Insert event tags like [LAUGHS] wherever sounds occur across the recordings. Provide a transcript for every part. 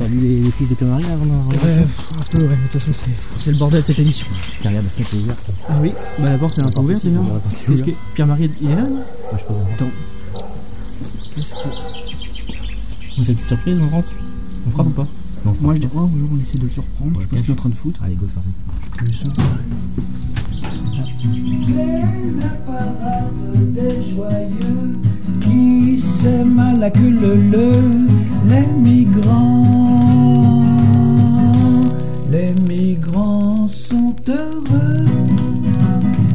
T'as lu les, les fiches de Pierre-Marie avant d'en- Ouais, un peu, ouais, mais de toute façon, c'est- c'est le bordel cette émission. Regarde, la fenêtre est ouverte. Ah oui, bah la porte est un peu ouverte d'ailleurs. la porte est Qu'est-ce ouverte. que Pierre-Marie, il est là non je peux voir. Attends. Qu'est-ce que. On fait une petite surprise, on rentre On frappe ou pas Non, on frappe Moi je dis, oh, on essaie de le surprendre, je ce qu'il est en train de foutre. Allez, go, c'est parti. C'est la parade des joyeux qui s'aiment à la queue le le, les migrants. Les migrants sont heureux.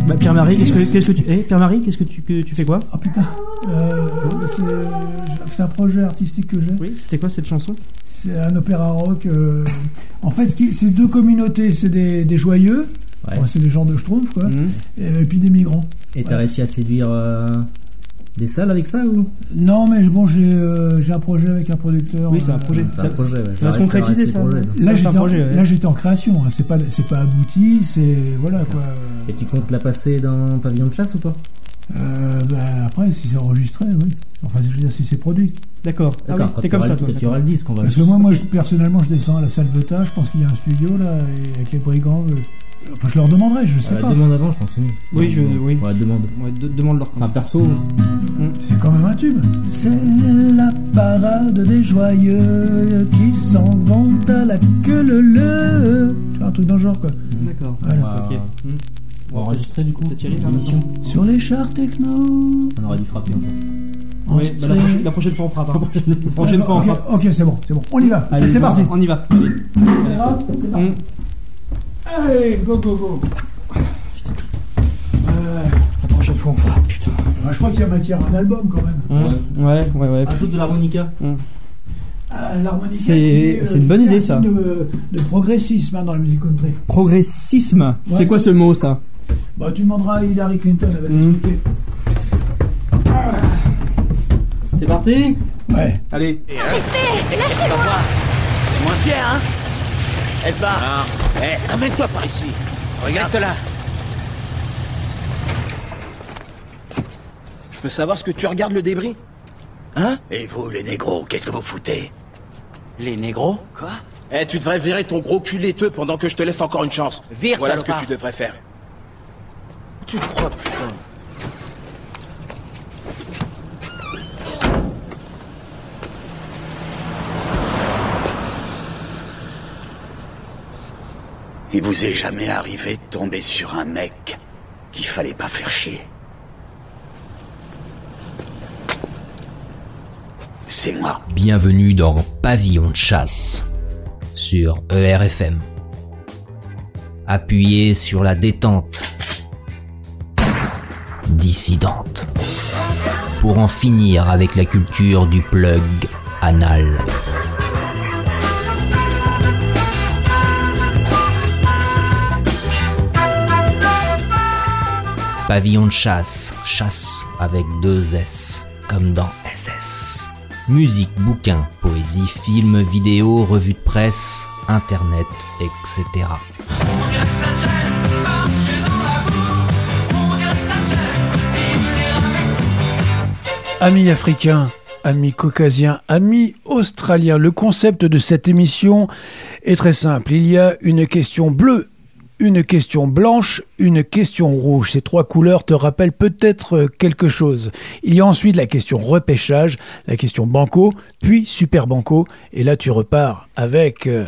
Bah Pierre-Marie, qu'est-ce que, qu'est-ce que tu. Eh, Pierre-Marie, qu'est-ce que tu, que tu fais quoi? Ah putain, euh, c'est, c'est un projet artistique que j'ai. Oui, c'était quoi cette chanson? C'est un opéra rock. euh, En fait, ce qui- c'est deux communautés. C'est des, des joyeux, Ouais. Enfin, c'est des gens de Schtroumpf, quoi, Mhm. et, et puis des migrants. Et t'as réussi à séduire euh, des salles avec ça ou? Non, mais bon, j'ai euh, j'ai un projet avec un producteur. Oui, c'est un euh, projet. C'est un Ça- projet, ouais. ça va se concrétiser, ça, projet. Là, C'est un j'étais en, projet, ouais. là, j'étais en création. hein. C'est pas, c'est pas abouti. C'est voilà quoi. Et tu comptes la passer dans Pavillon de chasse ou pas? Euh, bah, après, si c'est enregistré, oui. Enfin, je veux dire, si c'est produit. D'accord. Ah oui, t'es comme auras ça, le- toi. tu auras le disque, on va Parce que moi, moi, je- personnellement, je descends à la salle de tas. Je pense qu'il y a un studio là, et avec les brigands. euh, Enfin, je leur demanderai. Je sais Euh, pas. demande avant, je pense. c'est mieux. Oui, je- oui. Ouais, demande. Ouais, de- demande leur Enfin, perso, C'est quand même un tube. C'est la parade des joyeux qui s'en vont à la queue le le. Tu vois, un truc dans le genre quoi. D'accord. Voilà. on va, Ok. Hmm. on va enregistrer du coup y aller, là, l'émission. Sur les chars techno. On aurait dû frapper en fait. Oui, bah, la, prochaine, la prochaine fois on fera pas. [LAUGHS] La prochaine fois on ok, fera. ok, c'est bon, c'est bon. On y va. Allez, c'est parti. On y va. Allez. C'est parti. Hmm. Allez, go go go. Euh, La prochaine fois on fera. Putain. bah, je crois qu'il y a matière à un album quand même. Hmm. Ouais, ouais, ouais. Ajoute de l'harmonica. Ah, l'harmonica C'est- qui, euh, c'est une bonne idée, ça. De, de progressisme hein, dans la musique country. Progressisme. Ouais, c'est quoi c'est- ce mot ça? Bah, tu demanderas à Hillary Clinton, elle va Hmm. t'expliquer. C'est parti? Ouais. Allez. Moins fier, hein? Esbar. Eh, ramène-toi par ici. Regarde. Là. Je peux savoir ce que tu regardes le débris? Hein? Et vous, les négros, qu'est-ce que vous foutez? Les négros? Quoi? Eh, tu devrais virer ton gros cul laiteux pendant que je te laisse encore une chance. Vire, Voilà ce que tu devrais faire. Tu te crois, putain Il vous est jamais arrivé de tomber sur un mec qu'il fallait pas faire chier. C'est moi. Bienvenue dans Pavillon de chasse sur ERFM. Appuyez sur la détente dissidente pour en finir avec la culture du plug anal. Pavillon de chasse, chasse avec deux S, comme dans SS. Musique, bouquins, poésie, films, vidéos, revues de presse, internet, etc. Amis africains, amis caucasiens, amis australiens, le concept de cette émission est très simple. Il y a une question bleue, une question blanche, une question rouge. Ces trois couleurs te rappellent peut-être euh, quelque chose. Il y a ensuite la question repêchage, la question banco, puis super banco, et là tu repars avec euh,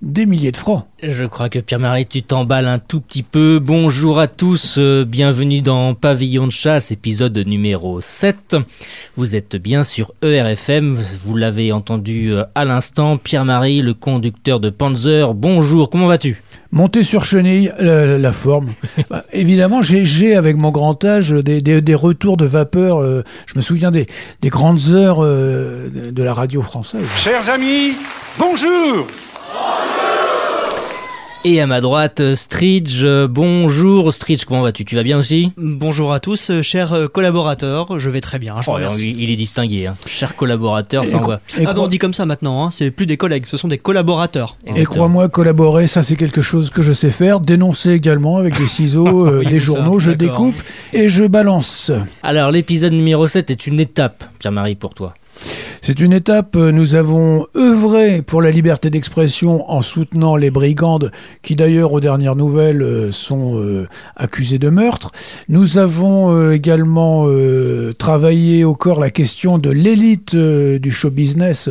des milliers de francs. Je crois que Pierre-Marie, tu t'emballes un tout petit peu. Bonjour à tous, euh, bienvenue dans Pavillon de chasse, épisode numéro 7. Vous êtes bien sur ERFM, vous l'avez entendu à l'instant. Pierre-Marie, le conducteur de Panzer, bonjour, comment vas-tu? Monter sur chenille, la, la forme. [LAUGHS] Bah, évidemment, j'ai avec mon grand âge des, des- des retours de vapeur. euh, je me souviens des, des grandes heures euh, de, de la radio française. Chers amis, bonjour Et à ma droite, euh, Stridge, euh, bonjour Stridge, comment vas-tu? Tu vas bien aussi? Bonjour à tous, euh, chers collaborateurs, je vais très bien, je Oh, il est distingué, hein. cher collaborateur, cro- et Ah non, on dit comme ça maintenant, hein, c'est plus des collègues, ce sont des collaborateurs. et crois-moi, collaborer, ça c'est quelque chose que je sais faire. Dénoncer également avec des ciseaux, [LAUGHS] euh, Oui, des ça, journaux, je découpe et je balance. Alors l'épisode numéro 7 est une étape, Pierre-Marie, pour toi. C'est une étape, euh, nous avons œuvré pour la liberté d'expression en soutenant les brigandes qui d'ailleurs aux dernières nouvelles euh, sont euh, accusées de meurtre. Nous avons euh, également euh, travaillé au corps la question de l'élite du show business.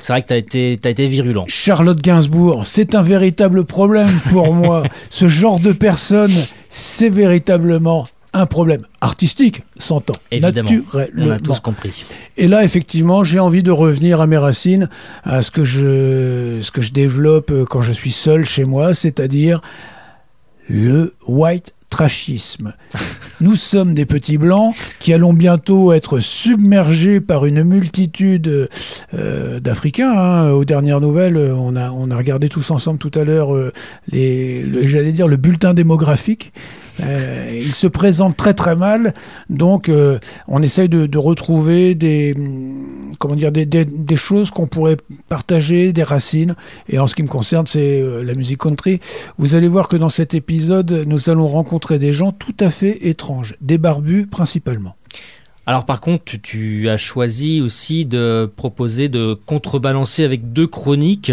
C'est vrai que t'as été, t'as été virulent. Charlotte Gainsbourg, c'est un véritable problème pour moi. [LAUGHS] Ce genre de personne, c'est véritablement un problème artistique, s'entend. Évidemment, on a tous compris. Et là, effectivement, j'ai envie de revenir à mes racines, à ce que je, ce que je développe euh, quand je suis seul chez moi, c'est-à-dire le white trashisme. [LAUGHS] Nous sommes des petits blancs qui allons bientôt être submergés par une multitude euh, d'Africains. hein. Aux dernières nouvelles, euh, on a, on a regardé tous ensemble tout à l'heure euh, les, le- j'allais dire le bulletin démographique. Euh, il se présente très très mal, donc euh, on essaye de, retrouver des comment dire des, choses qu'on pourrait partager, des racines. Et en ce qui me concerne, c'est euh, la musique country. Vous allez voir que dans cet épisode, nous allons rencontrer des gens tout à fait étranges, des barbus principalement. Alors par contre, tu as choisi aussi de proposer de contrebalancer avec deux chroniques.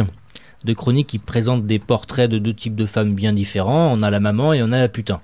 Deux chroniques qui présentent des portraits de deux types de femmes bien différents. On a la maman et on a la putain.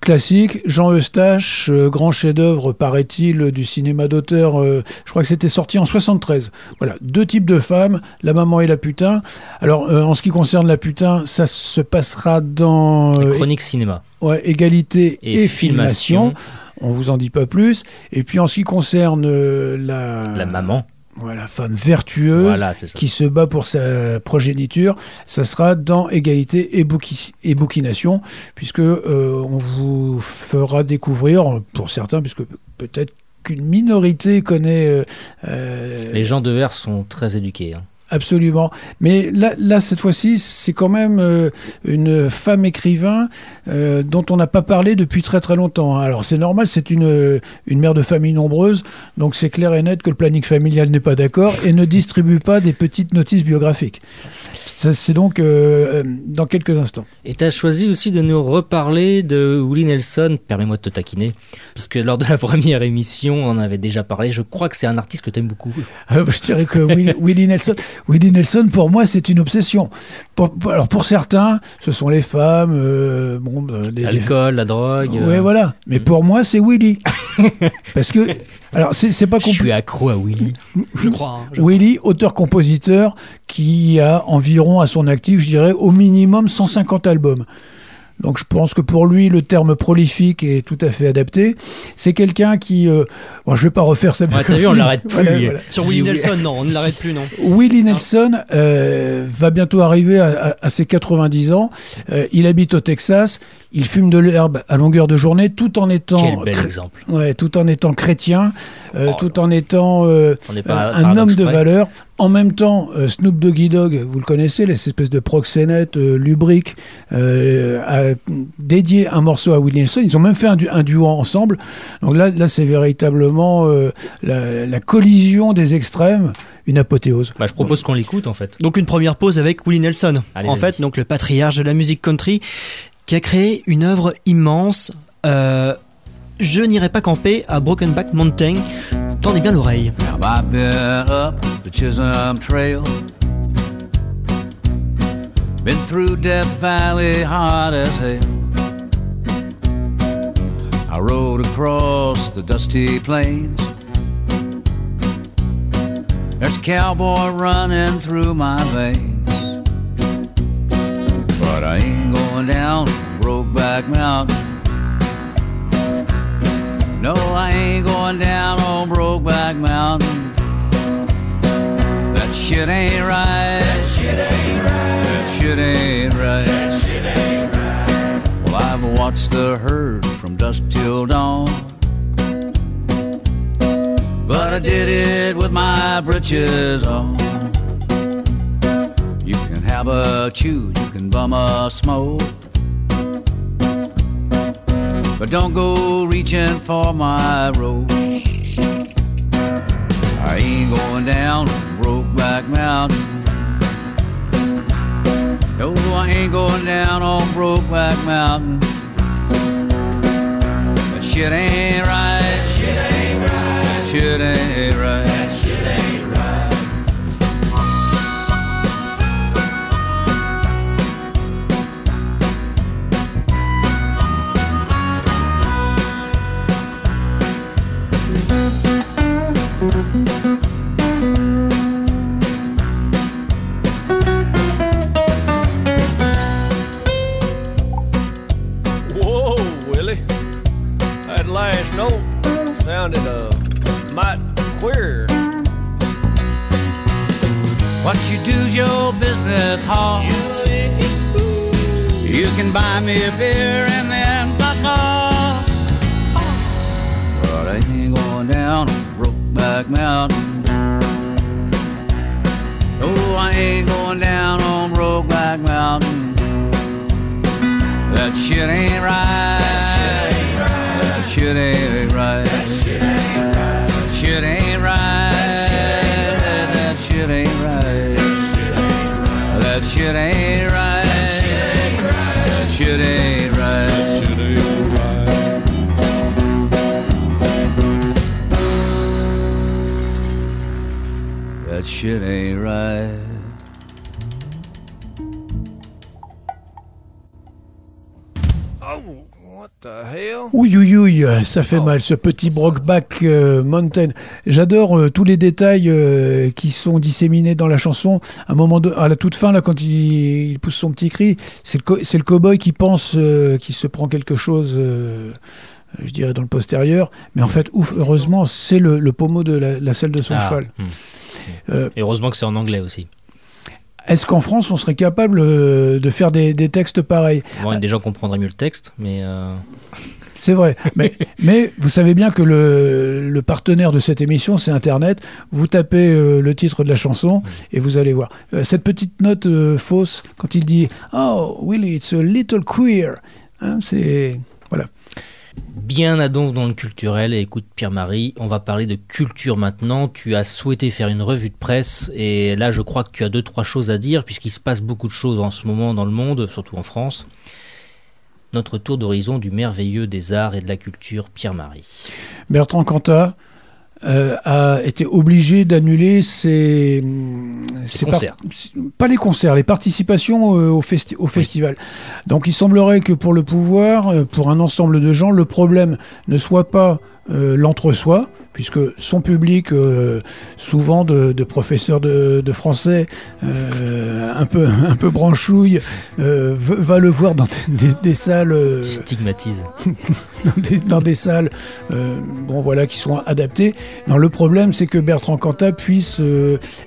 Classique, Jean Eustache, euh, grand chef-d'œuvre, paraît-il, du cinéma d'auteur. euh, je crois que c'était sorti en 73. Voilà, deux types de femmes, la maman et la putain. Alors, euh, en ce qui concerne la putain, ça se passera dans Les chroniques cinéma. ouais, égalité et, Et, filmation. filmation. On vous en dit pas plus. Et puis, en ce qui concerne la, La maman. Voilà, femme vertueuse, Voilà, qui se bat pour sa progéniture, ça sera dans égalité et, bouqui- et bouquination, puisque euh, on vous fera découvrir, pour certains, puisque peut-être qu'une minorité connaît euh, euh, Les gens de verre sont très éduqués. hein. Absolument. Mais là, là cette fois-ci, c'est quand même euh, une femme écrivain euh, dont on n'a pas parlé depuis très très longtemps. hein. Alors c'est normal, c'est une, euh, une mère de famille nombreuse, donc c'est clair et net que le planning familial n'est pas d'accord et ne distribue pas des petites notices biographiques. C'est donc euh, dans quelques instants. Et tu as choisi aussi de nous reparler de Willie Nelson. Permets-moi de te taquiner. Puisque lors de la première émission, on en avait déjà parlé. Je crois que c'est un artiste que tu aimes beaucoup. Euh, je dirais que Willie, Willie Nelson, Willie Nelson, pour moi, c'est une obsession. Pour- alors pour certains, ce sont les femmes, euh, bon, euh, L'alcool, la drogue. Ouais, euh, voilà. Mais pour moi, c'est Willy. [LAUGHS] Parce que, alors, c'est c'est pas Je suis accro à Willy. Je crois. hein, je- Willy, auteur-compositeur, qui a environ à son actif, je dirais, au minimum 150 albums. Donc je pense que pour lui, le terme prolifique est tout à fait adapté. C'est quelqu'un qui... Euh, bon, je vais pas refaire sa Ouais, t'as vu, on biographie. l'arrête plus. Voilà, voilà. Sur Willie. Nelson, non, on ne l'arrête plus, non. Willie Nelson euh, va bientôt arriver à, à- à ses 90 ans. Euh, il habite au Texas. Il fume de l'herbe à longueur de journée, tout en étant Quel bel exemple. Ouais, tout en étant chrétien, euh, Oh tout en étant euh, euh, un homme de près. valeur. En même temps, euh, Snoop Doggy Dogg, vous le connaissez, les espèces de proxénètes euh, lubriques, euh, a dédié un morceau à Willie Nelson. Ils ont même fait un, du- un duo ensemble. Donc là, là c'est véritablement euh, la, la collision des extrêmes, une apothéose. Bah, je propose qu'on l'écoute en fait. Donc une première pause avec Willie Nelson. Allez, en fait, donc le patriarche de la musique country, qui a créé une œuvre immense. Euh, je n'irai pas camper à Brokenback Mountain. Tendez bien l'oreille. Been through Death Valley hot as hell. I rode across the dusty plains. There's a cowboy running through my veins. I ain't going down Brokeback Mountain. No, I ain't going down on Brokeback Mountain. That shit ain't right. That shit ain't right. That shit ain't right. That shit ain't right. Well, I've watched the herd from dusk till dawn. But I did it with my britches on. Have a chew, you can bum a smoke. But don't go reaching for my rope. I ain't going down Brokeback Mountain. No, I ain't going down on Brokeback Mountain. That shit ain't right. Shit ain't right. Shit ain't right. found it a mite queer. What you do's your business, hoss. You can buy me a beer and then buck off. But I ain't going down Brokeback Mountain. No, I ain't going down on Brokeback Mountain. That shit ain't right. That shit ain't right. That shit ain't right. That shit ain't right. That shit ain't right. That shit ain't right. Oh, what the hell? Oei, you? Ouïe, ça fait mal, ce petit Brokeback euh, Mountain. J'adore euh, tous les détails euh, qui sont disséminés dans la chanson. À un moment de, à la toute fin, là, quand il, il pousse son petit cri, c'est le, co- le cow-boy qui pense euh, qu'il se prend quelque chose, je dirais, dans le postérieur. Mais en fait, ouf, heureusement, c'est le, le pommeau de la, la selle de son Ah, cheval. hmm. Euh, Et heureusement que c'est en anglais aussi. Est-ce qu'en France, on serait capable euh, de faire des, des textes pareils? Bon, des gens comprendrait mieux le texte, mais euh, C'est vrai. Mais, [LAUGHS] mais vous savez bien que le, le partenaire de cette émission, c'est Internet. Vous tapez euh, le titre de la chanson et vous allez voir. Euh, cette petite note euh, fausse, quand il dit Oh, Willie, it's a little queer. Hein, c'est. Voilà. Bien à dans le culturel. Et écoute, Pierre-Marie, on va parler de culture maintenant. Tu as souhaité faire une revue de presse, et là, je crois que tu as deux, trois choses à dire, puisqu'il se passe beaucoup de choses en ce moment dans le monde, surtout en France. Notre tour d'horizon du merveilleux des arts et de la culture, Pierre-Marie. Bertrand Cantat euh, a été obligé d'annuler ses, concerts. pas les concerts, les participations euh, au, festi- au festival. Donc il semblerait que pour le pouvoir, euh, pour un ensemble de gens, le problème ne soit pas l'entre-soi, puisque son public, euh, souvent de, de professeurs de, de français, euh, un peu un peu branchouille, euh, va le voir dans des, des salles. Tu stigmatises. [LAUGHS] dans des, dans des salles bon voilà qui sont adaptées. Non, le problème c'est que Bertrand Cantat puisse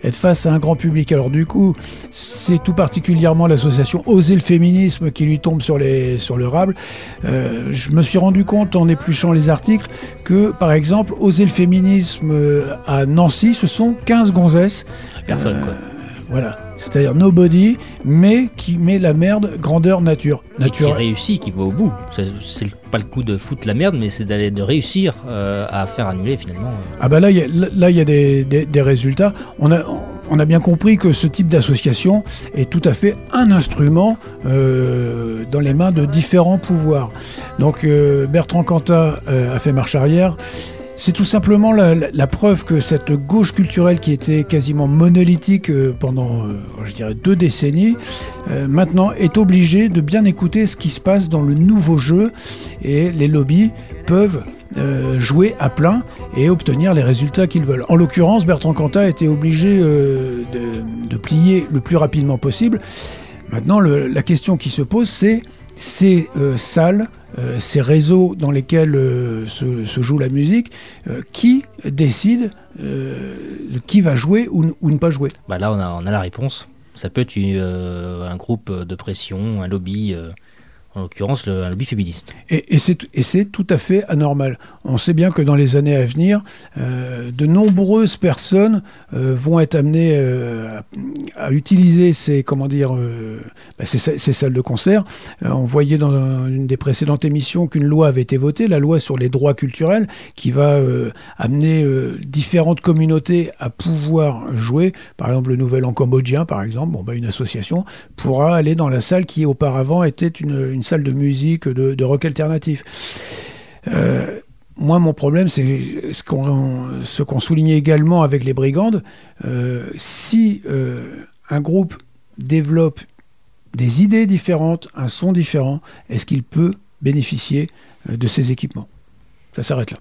être face à un grand public. Alors du coup, c'est tout particulièrement l'association Oser le féminisme qui lui tombe sur les sur le rable. Je me suis rendu compte en épluchant les articles que par exemple Oser le féminisme euh, à Nancy, ce sont 15 gonzesses Personne, Euh, quoi. voilà, c'est-à-dire nobody, mais qui met la merde grandeur nature. Et qui Nature. réussit, qui va au bout. C'est pas le coup de foutre la merde, mais c'est d'aller de réussir euh, à faire annuler finalement. Ah bah là, il y a, là, y a des, des- des résultats. On a, on a bien compris que ce type d'association est tout à fait un instrument euh, dans les mains de différents pouvoirs. Donc euh, Bertrand Cantat a fait marche arrière. C'est tout simplement la, preuve que cette gauche culturelle qui était quasiment monolithique euh, pendant, euh, je dirais, deux décennies, euh, maintenant est obligée de bien écouter ce qui se passe dans le nouveau jeu et les lobbies peuvent jouer à plein et obtenir les résultats qu'ils veulent. En l'occurrence, Bertrand Cantat été obligé de, plier le plus rapidement possible. Maintenant, la question qui se pose, c'est ces euh, salles, euh, ces réseaux dans lesquels euh, se, joue la musique, qui décide de qui va jouer ou, ne pas jouer? Bah là, on a, la réponse. Ça peut être un groupe de pression, un lobby, en l'occurrence le, lobby féministe. Et, c'est tout à fait anormal. On sait bien que dans les années à venir, euh, de nombreuses personnes euh, vont être amenées euh, à, utiliser ces comment dire bah, ces, sa- ces salles de concert. On voyait dans une des précédentes émissions qu'une loi avait été votée, la loi sur les droits culturels, qui va amener différentes communautés à pouvoir jouer. Par exemple, le Nouvel An cambodgien, par exemple, bon, bah, une association pourra aller dans la salle qui auparavant était une salle de musique de, rock alternatif. Euh, moi, mon problème, c'est ce qu'on soulignait également avec les brigandes. Euh, si euh, un groupe développe des idées différentes, un son différent, est-ce qu'il peut bénéficier de ces équipements? Ça s'arrête là.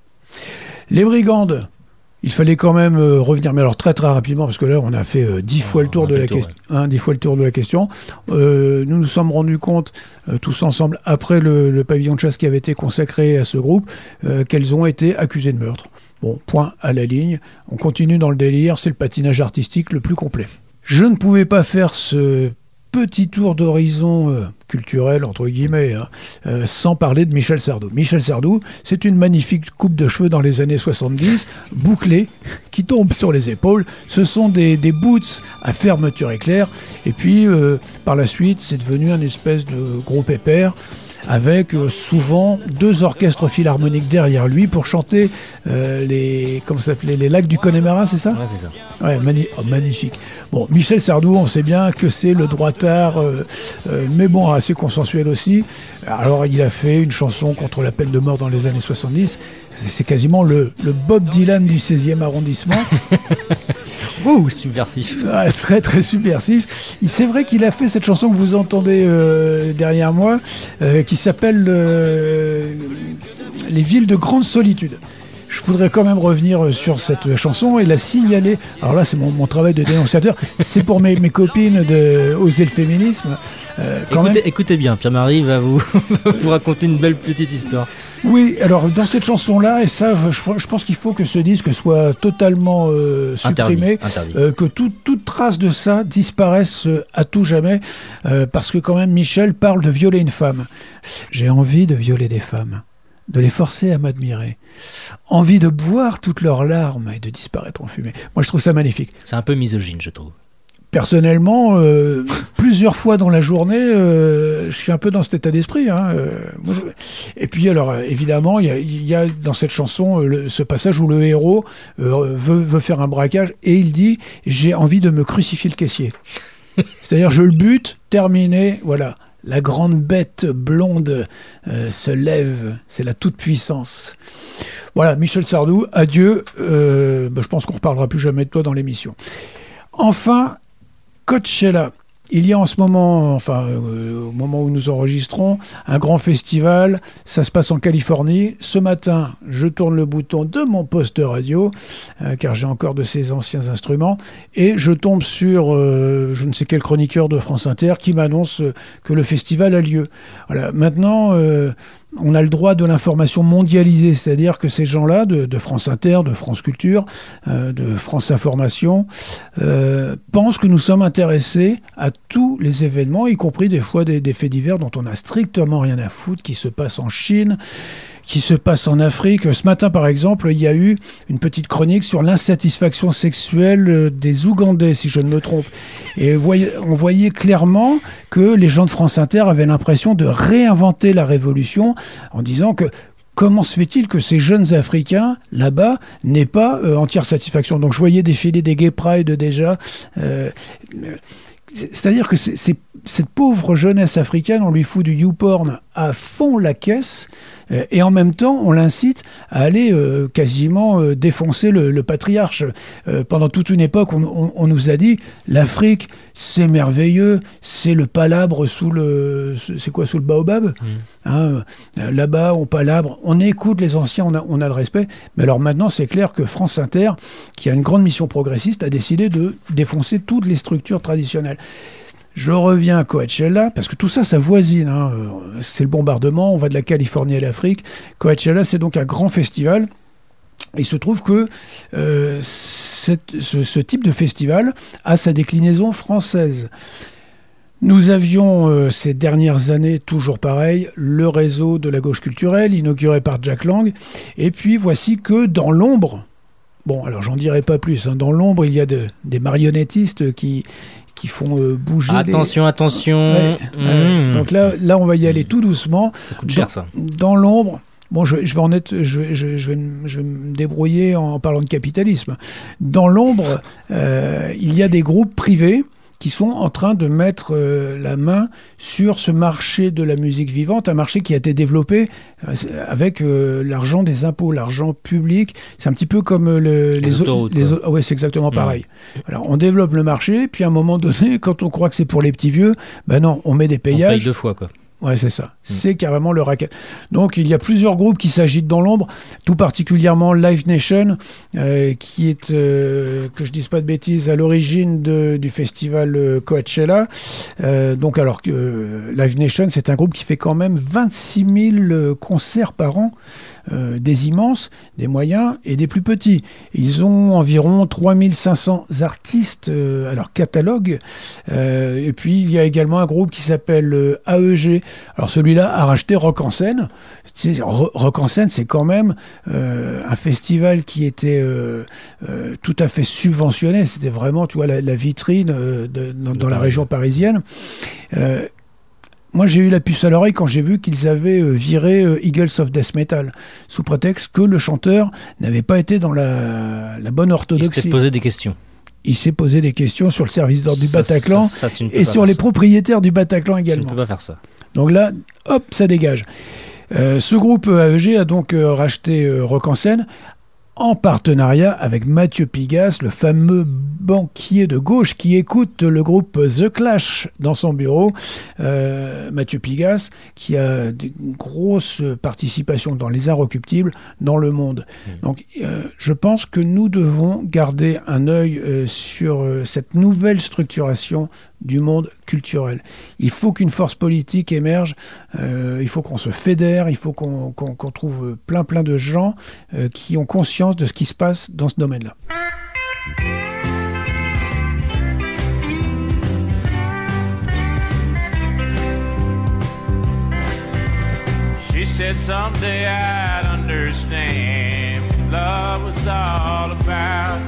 Les brigandes, il fallait quand même euh, revenir, mais alors très très rapidement, parce que là on a fait euh, dix fois le tour de la tour, question. hein, dix fois le tour de la question. Euh, nous nous sommes rendus compte euh, tous ensemble après le, le pavillon de chasse qui avait été consacré à ce groupe euh, qu'elles ont été accusées de meurtre. Bon, point à la ligne. On continue dans le délire. C'est le patinage artistique le plus complet. Je ne pouvais pas faire ce petit tour d'horizon euh, culturel, entre guillemets, hein, euh, sans parler de Michel Sardou. Michel Sardou, c'est une magnifique coupe de cheveux dans les années 70, bouclée, qui tombe sur les épaules. Ce sont des, boots à fermeture éclair. Et puis, euh, par la suite, c'est devenu un espèce de gros pépère avec euh, souvent deux orchestres philharmoniques derrière lui pour chanter euh, les comment s'appelait les lacs du Connemara, c'est ça? Ouais, c'est ça. Ouais, mani- oh, magnifique. Bon, Michel Sardou, on sait bien que c'est le droitard, euh, euh, mais bon, assez consensuel aussi. Alors, il a fait une chanson contre la peine de mort dans les années 70. C'est c'est quasiment le, le Bob Dylan du 16e arrondissement. [LAUGHS] Ouh, subversif. Ah, très très subversif. C'est vrai qu'il a fait cette chanson que vous entendez euh, derrière moi, euh, qui s'appelle euh, Les villes de grande solitude. Je voudrais quand même revenir sur cette chanson et la signaler. Alors là, c'est mon, mon travail de dénonciateur. C'est pour mes, mes copines de Oser le féminisme. Euh, quand même, Écoutez, écoutez bien, Pierre-Marie va vous, [LAUGHS] va vous raconter une belle petite histoire. Oui, alors dans cette chanson-là, et ça, je, je pense qu'il faut que ce disque soit totalement euh, supprimé, Interdit, interdit. euh, que tout- toute trace de ça disparaisse euh, à tout jamais, parce que quand même Michel parle de violer une femme. J'ai envie de violer des femmes, de les forcer à m'admirer, envie de boire toutes leurs larmes et de disparaître en fumée. Moi, je trouve ça magnifique. C'est un peu misogyne, je trouve. Personnellement, euh, [LAUGHS] plusieurs fois dans la journée, euh, je suis un peu dans cet état d'esprit. hein, euh, Et puis alors, euh, évidemment, il y y a dans cette chanson euh, le- ce passage où le héros euh, veut, veut faire un braquage et il dit « j'ai envie de me crucifier le caissier [LAUGHS] ». C'est-à-dire, je le bute, terminé, voilà. La grande bête blonde euh, se lève, c'est la toute-puissance. Voilà, Michel Sardou, adieu. Euh, bah, je pense qu'on ne reparlera plus jamais de toi dans l'émission. Enfin, Coachella. Il y a en ce moment, enfin euh, au moment où nous enregistrons, un grand festival. Ça se passe en Californie. Ce matin, je tourne le bouton de mon poste radio, euh, car j'ai encore de ces anciens instruments, et je tombe sur euh, je ne sais quel chroniqueur de France Inter qui m'annonce que le festival a lieu. Voilà. Maintenant, on a le droit de l'information mondialisée, c'est-à-dire que ces gens-là, de, France Inter, de France Culture, euh, de France Information, euh, pensent que nous sommes intéressés à tous les événements, y compris des fois des, des faits divers dont on n'a strictement rien à foutre, qui se passent en Chine, qui se passe en Afrique. Ce matin, par exemple, il y a eu une petite chronique sur l'insatisfaction sexuelle euh, des Ougandais, si je ne me trompe. Et on voyait clairement que les gens de France Inter avaient l'impression de réinventer la révolution en disant que Comment se fait-il que ces jeunes Africains, là-bas, n'aient pas euh, entière satisfaction? Donc je voyais défiler des gay pride déjà. euh, c'est-à-dire que c'est- cette pauvre jeunesse africaine, on lui fout du YouPorn à fond la caisse, euh, et en même temps, on l'incite à aller euh, quasiment euh, défoncer le, le patriarche. Euh, pendant toute une époque, on, on- on nous a dit l'Afrique, c'est merveilleux, c'est le palabre sous le, c'est quoi, sous le baobab Hein, euh, Là-bas, on palabre, on écoute les anciens, on a, on a le respect. Mais alors maintenant, c'est clair que France Inter, qui a une grande mission progressiste, a décidé de défoncer toutes les structures traditionnelles. Je reviens à Coachella, parce que tout ça, ça voisine. hein. C'est le bombardement, on va de la Californie à l'Afrique. Coachella, c'est donc un grand festival. Il se trouve que euh, ce, type de festival a sa déclinaison française. Nous avions euh, ces dernières années, toujours pareil, le réseau de la gauche culturelle, inauguré par Jack Lang. Et puis voici que dans l'ombre, bon alors j'en dirai pas plus, hein, dans l'ombre il y a de- des marionnettistes qui, qui font euh, bouger. Attention, attention. Ouais, ouais. Mmh. Donc là, là, on va y aller tout doucement. ça coûte cher ça. Dans l'ombre, bon, je, je vais en être, je, vais- je, je vais me débrouiller en parlant de capitalisme. Dans l'ombre, euh, il y a des groupes privés qui sont en train de mettre euh, la main sur ce marché de la musique vivante, un marché qui a été développé euh, avec euh, l'argent des impôts, l'argent public. C'est un petit peu comme le- Les autoroutes, les quoi. au- ah ouais, c'est exactement Mmh. pareil. Alors, on développe le marché, puis à un moment donné, [LAUGHS] quand on croit que c'est pour les petits vieux, ben non, on met des On paye payages. deux fois quoi. Ouais, c'est ça. C'est carrément le racket. Donc, il y a plusieurs groupes qui s'agitent dans l'ombre, tout particulièrement Live Nation, euh, qui est, euh, que je dise pas de bêtises, à l'origine du festival euh, Coachella. Euh, donc, alors que Live Nation, c'est un groupe qui fait quand même 26 000 euh, concerts par an, euh, des immenses, des moyens et des plus petits. Ils ont environ 3500 artistes euh, à leur catalogue. Euh, et puis, il y a également un groupe qui s'appelle euh, AEG. Alors, celui-là a racheté Rock en scène. Rock en scène, c'est quand même un festival qui était tout à fait subventionné. C'était vraiment, tu vois, la, la vitrine de- dans, dans la région parisienne. Moi, j'ai eu la puce à l'oreille quand j'ai vu qu'ils avaient euh, viré euh, Eagles of Death Metal, sous prétexte que le chanteur n'avait pas été dans la, la bonne Il orthodoxie. s'était posé des questions. Il s'est posé des questions sur le service d'ordre du Bataclan ça, ça, et sur les propriétaires du Bataclan Tu ne également. peux pas faire ça. Donc là, hop, ça dégage. Euh, ce groupe AEG a donc euh, racheté euh, Rock en scène en partenariat avec Mathieu Pigas, le fameux banquier de gauche qui écoute le groupe The Clash dans son bureau. Euh, Mathieu Pigas, qui a des grosses participations dans les arts occultibles dans le monde. Donc euh, je pense que nous devons garder un œil euh, sur cette nouvelle structuration du monde culturel. Il faut qu'une force politique émerge, euh, il faut qu'on se fédère, il faut qu'on qu'on- qu'on trouve plein plein de gens euh, qui ont conscience de ce qui se passe dans ce domaine-là. She said someday I'd understand love was all about.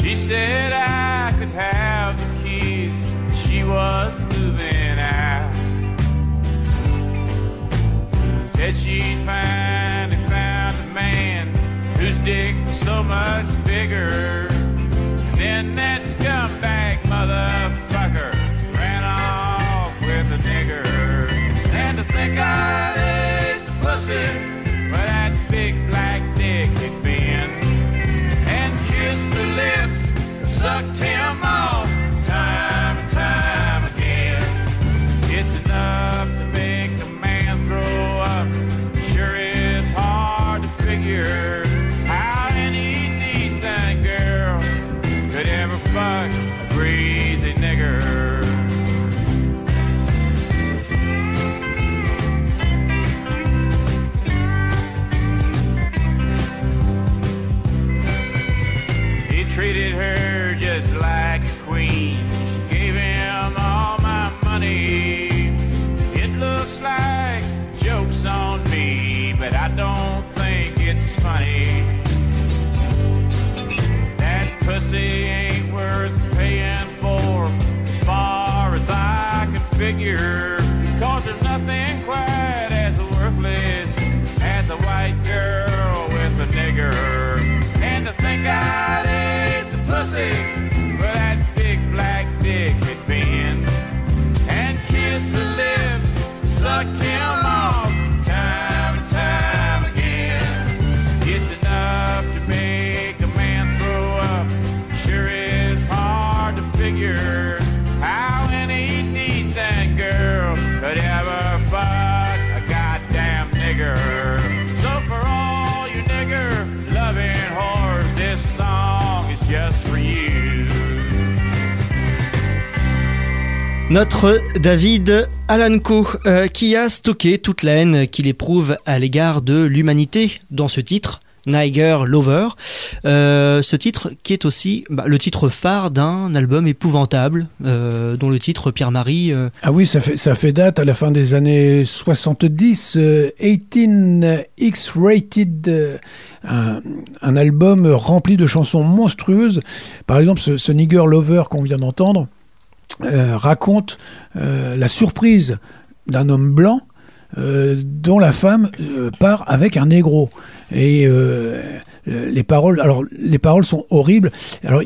She said I could have the kids. She was Said she'd finally found a man whose dick was so much bigger. And then that scumbag motherfucker ran off with a nigger. And to think I'd ate the pussy figure. Notre David Alanco, euh, qui a stocké toute la haine qu'il éprouve à l'égard de l'humanité dans ce titre, Niger Lover. Euh, ce titre qui est aussi bah, le titre phare d'un album épouvantable, euh, dont le titre Pierre-Marie... Ah oui, ça fait, ça fait date à la fin des années 70, euh, 18 X-Rated, euh, un, un album rempli de chansons monstrueuses. Par exemple, ce, ce Nigger Lover qu'on vient d'entendre euh, raconte euh, la surprise d'un homme blanc euh, dont la femme part avec un négro. Et euh, les paroles, alors les paroles sont horribles. Alors,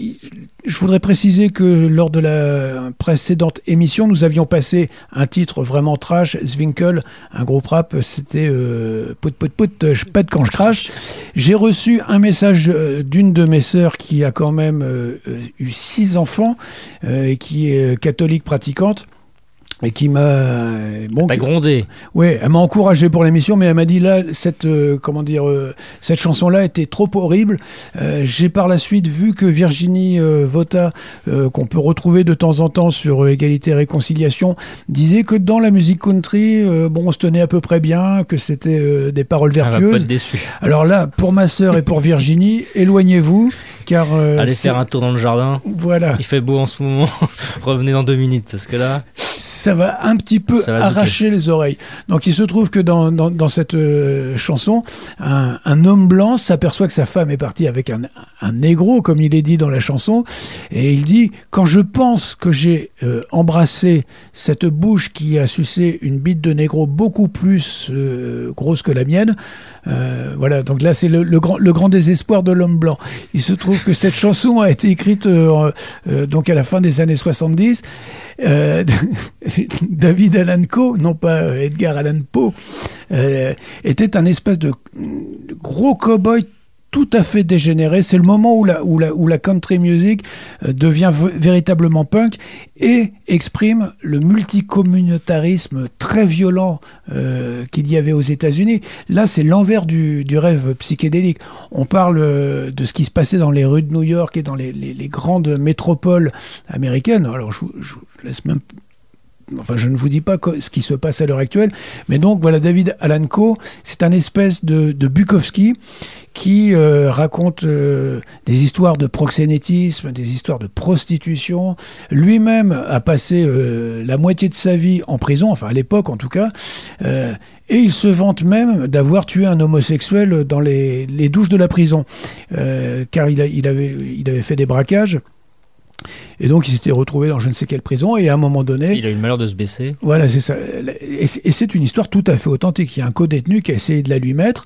je voudrais préciser que lors de la précédente émission, nous avions passé un titre vraiment trash, Zwinkel, un groupe rap, c'était euh, Pout Pout Pout, je pète quand je crache. J'ai reçu un message euh, d'une de mes sœurs qui a quand même euh, euh, eu six enfants euh, et qui est euh, catholique pratiquante et qui m'a bon T'as que- grondé. Ouais, elle m'a encouragé pour l'émission, mais elle m'a dit là, cette euh, comment dire, euh, cette chanson-là était trop horrible. Euh, J'ai par la suite vu que Virginie euh, Vota, euh, qu'on peut retrouver de temps en temps sur euh, Égalité et Réconciliation, disait que dans la musique country, euh, bon, on se tenait à peu près bien, que c'était euh, des paroles Elle va pas vertueuses. être déçue. Alors là, pour ma sœur et pour Virginie, éloignez-vous, car euh, Allez faire un tour dans le jardin. voilà, Il fait beau en ce moment. [LAUGHS] Revenez dans deux minutes parce que là, ça va un petit peu arracher les oreilles. Donc il se trouve que dans, dans, dans cette euh, chanson, un, un homme blanc s'aperçoit que sa femme est partie avec un, un négro, comme il est dit dans la chanson, et il dit quand je pense que j'ai euh, embrassé cette bouche qui a sucé une bite de négro beaucoup plus grosse que la mienne, voilà. Donc là c'est le, le grand le grand désespoir de l'homme blanc. Il se trouve que cette chanson a été écrite euh, euh, donc à la fin des années 70. Euh, [LAUGHS] David Allan Coe, non pas Edgar Allan Poe, était un espèce de gros cow-boy tout à fait dégénéré. C'est le moment où la, country music euh, devient véritablement punk et exprime le multicommunautarisme très violent euh, qu'il y avait aux États-Unis. Là, c'est l'envers du, rêve psychédélique. On parle euh, de ce qui se passait dans les rues de New York et dans les, grandes métropoles américaines. Alors, je, je laisse même Enfin, je ne vous dis pas ce qui se passe à l'heure actuelle, mais donc voilà, David Allan Coe, c'est un espèce de, Bukowski qui euh, raconte euh, des histoires de proxénétisme, des histoires de prostitution. Lui-même a passé euh, la moitié de sa vie en prison, enfin à l'époque en tout cas, et il se vante même d'avoir tué un homosexuel dans les, les douches de la prison, car il, a- il avait, il avait fait des braquages. Et donc il s'était retrouvé dans je ne sais quelle prison et à un moment donné, il a eu le malheur de se baisser. voilà, c'est ça. Et c'est une histoire tout à fait authentique. Il y a un co-détenu qui a essayé de la lui mettre.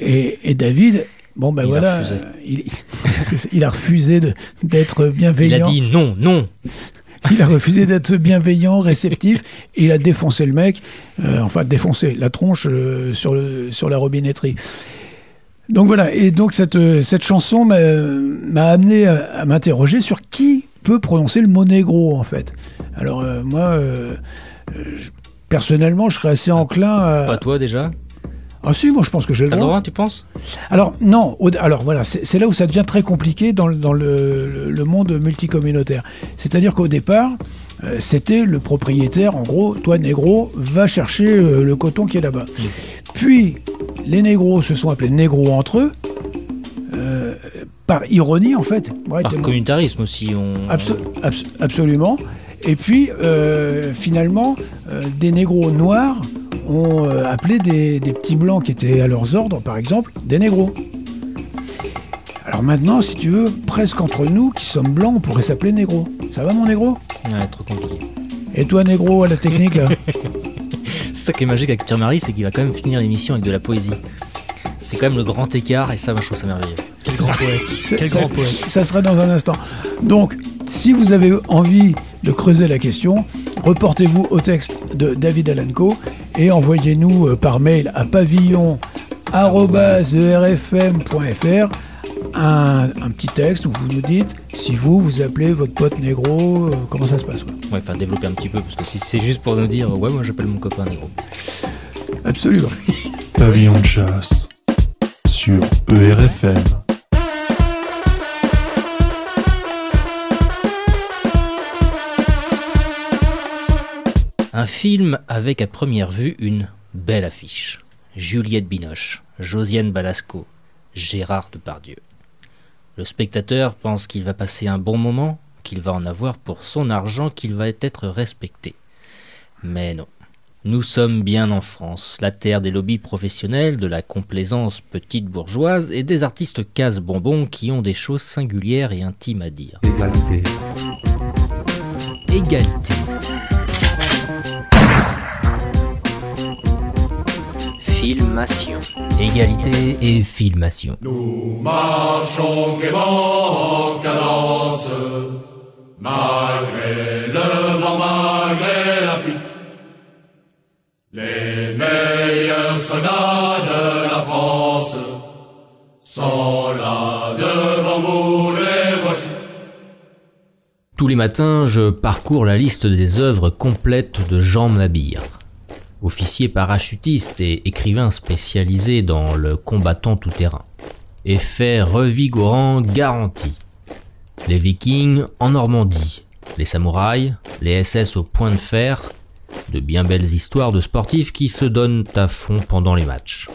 Et, et David, bon ben Il voilà, [LAUGHS] il, a refusé d'être Il a bienveillant. dit non, non. [LAUGHS] Il a refusé d'être bienveillant, réceptif. Et il a défoncé le mec. euh, enfin, défoncé la tronche euh, sur, le, sur la robinetterie. Donc voilà, et donc cette, euh, cette chanson m'a m'a amené à, à m'interroger sur qui peut prononcer le mot négro en fait. Alors euh, moi, euh, je- personnellement, je serais assez enclin à... Pas toi déjà. Ah si, moi je pense que j'ai le droit. droit, tu penses? Alors non, alors voilà, c'est là où ça devient très compliqué dans, le- dans le, le- le monde multicommunautaire. C'est-à-dire qu'au départ, euh, c'était le propriétaire, en gros, toi négro, va chercher euh, le coton qui est là-bas. Puis les négros se sont appelés négros entre eux, euh, par ironie en fait. Ouais, Par communautarisme aussi. On... Abso- abs- absolument. Et puis, euh, finalement, euh, des négros noirs ont appelé des, des petits blancs qui étaient à leurs ordres, par exemple, des négros. Alors maintenant, si tu veux, presque entre nous qui sommes blancs, on pourrait s'appeler négro. Ça va mon négro? Ouais, trop compliqué. Et toi négro à la technique là? [LAUGHS] C'est ça qui est magique avec Pierre-Marie, c'est qu'il va quand même finir l'émission avec de la poésie. C'est quand même le grand écart et ça, moi, je trouve ça merveilleux. Quel grand poète. Ça- Quel ça, grand poète. ça sera dans un instant. Donc, si vous avez envie de creuser la question, reportez-vous au texte de David Alanco et envoyez-nous euh, par mail à pavillon.erfm.fr un, un petit texte où vous nous dites si vous, vous appelez votre pote négro, euh, comment ça se passe. Ouais, enfin, développer un petit peu, parce que si c'est juste pour nous dire, ouais, moi j'appelle mon copain négro. Absolument. Pavillon de chasse sur E ERFM. Un film avec à première vue une belle affiche. Juliette Binoche, Josiane Balasco, Gérard Depardieu. Le spectateur pense qu'il va passer un bon moment, qu'il va en avoir pour son argent, qu'il va être respecté. Mais non. Nous sommes bien en France, la terre des lobbies professionnels, de la complaisance petite bourgeoise et des artistes casse-bonbons qui ont des choses singulières et intimes à dire. Égalité. Égalité. Filmation. Égalité et filmation. Nous marchons gaiement en cadence, malgré le vent, malgré la pluie. Les meilleurs soldats de la France sont là devant vous, les voici. Tous les matin, je parcours la liste des œuvres complètes de Jean Mabire. Officier parachutiste et écrivain spécialisé dans le combattant tout-terrain. Effet revigorant garanti. Les Vikings en Normandie, les samouraïs, les SS au point de fer, de bien belles histoires de sportifs qui se donnent à fond pendant les matchs,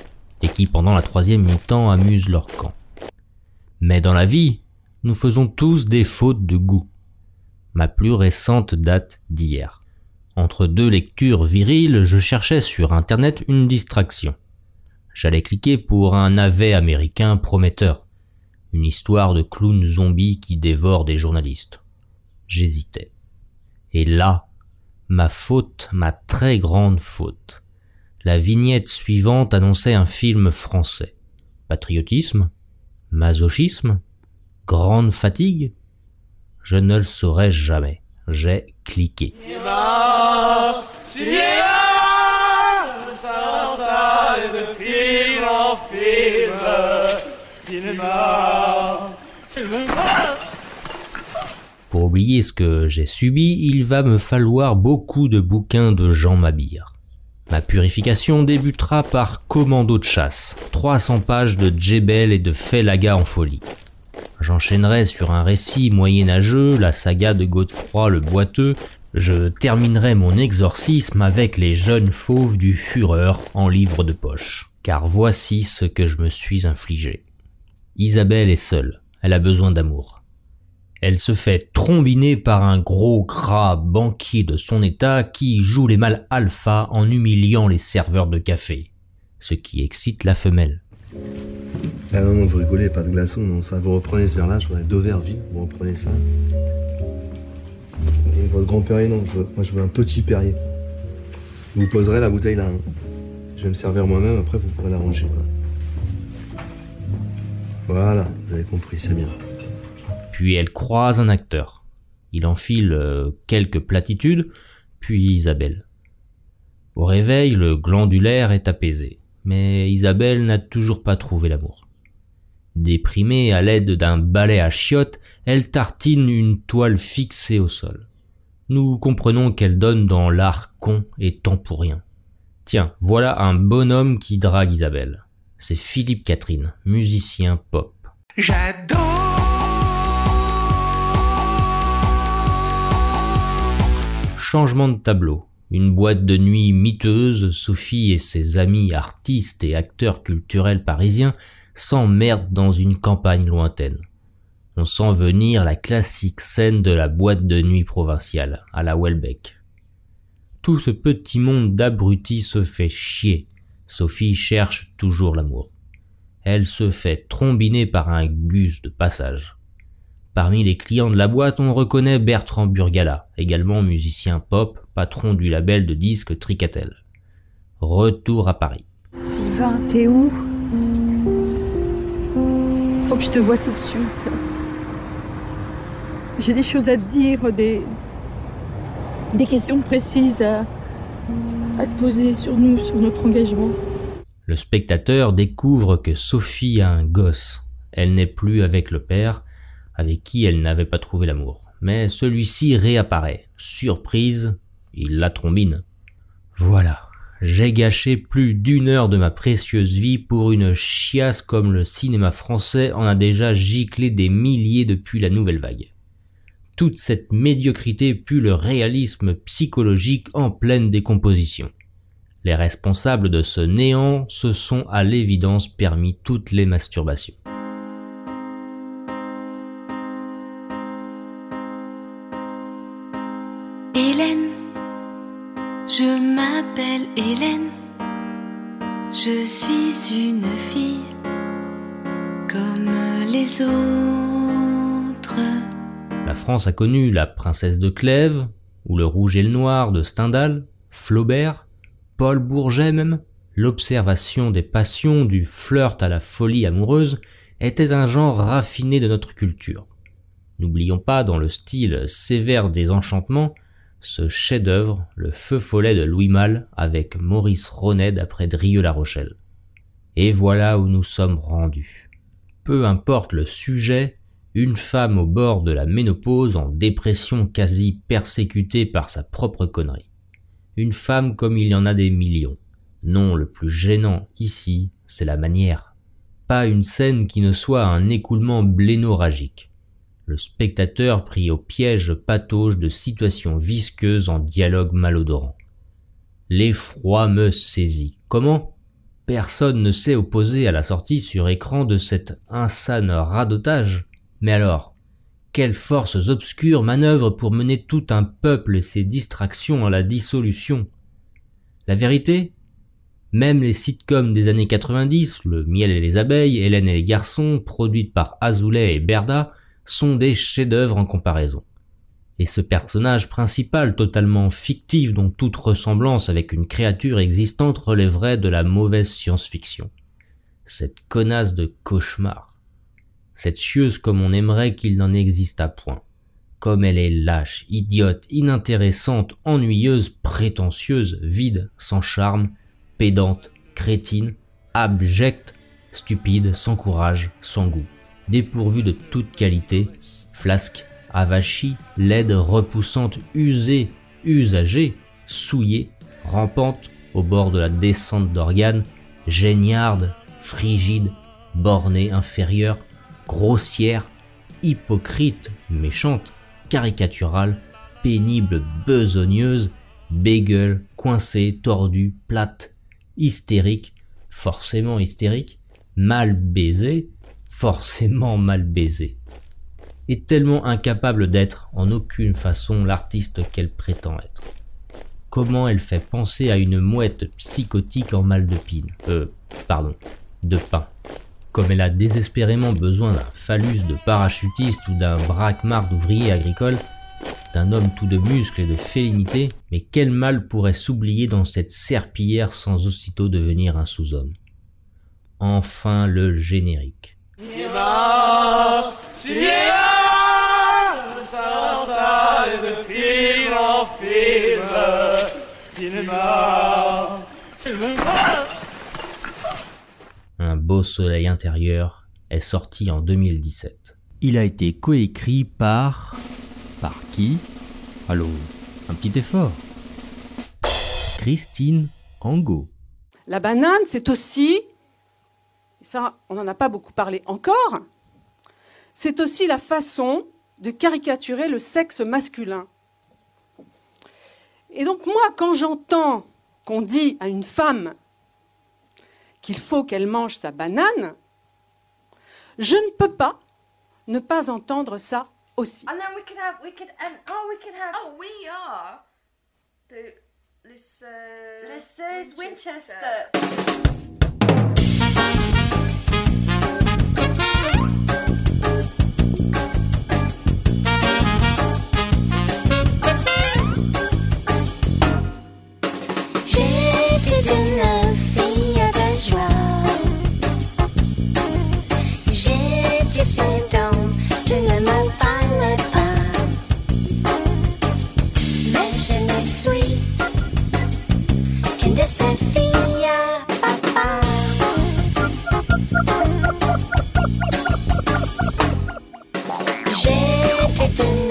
et qui pendant la troisième mi-temps amusent leur camp. Mais dans la vie, nous faisons tous des fautes de goût. Ma plus récente date d'hier. Entre deux lectures viriles, je cherchais sur Internet une distraction. J'allais cliquer pour un navet américain prometteur. Une histoire de clown zombie qui dévore des journalistes. J'hésitais. Et là, ma faute, ma très grande faute. La vignette suivante annonçait un film français. Patriotisme? Masochisme? Grande fatigue? Je ne le saurais jamais. J'ai cliqué. Pour oublier ce que j'ai subi, il va me falloir beaucoup de bouquins de Jean Mabire. Ma purification débutera par Commando de chasse, 300 pages de Djebel et de Felaga en folie. J'enchaînerai sur un récit moyenâgeux, la saga de Godefroy le Boiteux, je terminerai mon exorcisme avec les jeunes fauves du Fureur en livre de poche. Car voici ce que je me suis infligé. Isabelle est seule, elle a besoin d'amour. Elle se fait trombiner par un gros gras banquier de son état qui joue les mâles alpha en humiliant les serveurs de café, ce qui excite la femelle. Ah non, non, vous rigolez, pas de glaçons, non, ça. Vous reprenez ce verre-là, je voudrais deux verres vides, vous reprenez ça. Et votre grand Perrier, non, moi je veux un petit Perrier. Vous poserez la bouteille là. hein. Je vais me servir moi-même, après vous pourrez la ranger. Voilà, Voilà, vous avez compris, c'est bien. Puis elle croise un acteur. Il enfile euh, quelques platitudes, puis Isabelle. Au réveil, le glandulaire est apaisé, mais Isabelle n'a toujours pas trouvé l'amour. Déprimée à l'aide d'un balai à chiottes, elle tartine une toile fixée au sol. Nous comprenons qu'elle donne dans l'art con et temps pour rien. Tiens, voilà un bonhomme qui drague Isabelle. C'est Philippe Catherine, musicien pop. Changement de tableau. Une boîte de nuit miteuse, Sophie et ses amis artistes et acteurs culturels parisiens s'emmerdent dans une campagne lointaine. On sent venir la classique scène de la boîte de nuit provinciale, à la Welbeck. Tout ce petit monde d'abrutis se fait chier. Sophie cherche toujours l'amour. Elle se fait trombiner par un gus de passage. Parmi les clients de la boîte, on reconnaît Bertrand Burgala, également musicien pop, patron du label de disques Tricatel. Retour à Paris. Sylvain, t'es où? Faut que je te voie tout de suite. J'ai des choses à te dire, des, des questions précises à, à te poser sur nous, sur notre engagement. Le spectateur découvre que Sophie a un gosse. Elle n'est plus avec le père, avec qui elle n'avait pas trouvé l'amour. Mais celui-ci réapparaît. Surprise, il la trombine. Voilà, j'ai gâché plus d'une heure de ma précieuse vie pour une chiasse comme le cinéma français en a déjà giclé des milliers depuis la nouvelle vague. Toute cette médiocrité pue le réalisme psychologique en pleine décomposition. Les responsables de ce néant se sont à l'évidence permis toutes les masturbations. Je suis une fille comme les autres. La France a connu la princesse de Clèves, ou le rouge et le noir de Stendhal, Flaubert, Paul Bourget même. L'observation des passions, du flirt à la folie amoureuse, était un genre raffiné de notre culture. N'oublions pas, dans le style sévère des enchantements, ce chef-d'œuvre, le feu follet de Louis Malle avec Maurice Ronet d'après Drieux-La Rochelle. Et voilà où nous sommes rendus. Peu importe le sujet, Une femme au bord de la ménopause, en dépression quasi persécutée par sa propre connerie. Une femme comme il y en a des millions. Non, le plus gênant ici, c'est la manière. Pas une scène qui ne soit un écoulement blénoragique. Le spectateur pris au piège patauge de situations visqueuses en dialogue malodorant. L'effroi me saisit. Comment? Personne ne s'est opposé à la sortie sur écran de cet insane radotage. Mais alors, quelles forces obscures manœuvrent pour mener tout un peuple et ses distractions à la dissolution? La vérité? Même les sitcoms des années 90, Le miel et les abeilles, Hélène et les garçons, produites par Azoulay et Berda, sont des chefs-d'œuvre en comparaison. Et ce personnage principal totalement fictif dont toute ressemblance avec une créature existante relèverait de la mauvaise science-fiction. Cette connasse de cauchemar. Cette chieuse comme on aimerait qu'il n'en existât point. Comme elle est lâche, idiote, inintéressante, ennuyeuse, prétentieuse, vide, sans charme, pédante, crétine, abjecte, stupide, sans courage, sans goût, dépourvue de toute qualité, flasque, avachie, laide, repoussante, usée, usagée, souillée, rampante au bord de la descente d'organes, géniarde, frigide, bornée, inférieure, grossière, hypocrite, méchante, caricaturale, pénible, besogneuse, bégueule, coincée, tordue, plate, hystérique, forcément hystérique, mal baisée, forcément mal baisée est tellement incapable d'être en aucune façon l'artiste qu'elle prétend être. Comment elle fait penser à une mouette psychotique en mal de pine Euh, pardon, de pain. Comme elle a désespérément besoin d'un phallus de parachutiste ou d'un braquemar d'ouvrier agricole, d'un homme tout de muscles et de félinité, mais quel mal pourrait s'oublier dans cette serpillière sans aussitôt devenir un sous-homme? Enfin le générique. Un beau soleil intérieur est sorti en 2017. Il a été coécrit par... Par qui? Allô Un petit effort. Christine Angot. La banane, c'est aussi, ça on n'en a pas beaucoup parlé encore, c'est aussi la façon de caricaturer le sexe masculin. Et donc moi, quand j'entends qu'on dit à une femme qu'il faut qu'elle mange sa banane, je ne peux pas ne pas entendre ça aussi. And then we could have, we could, um, oh, we could have. Oh, we are the Lissers Lissers Winchester. J'étais une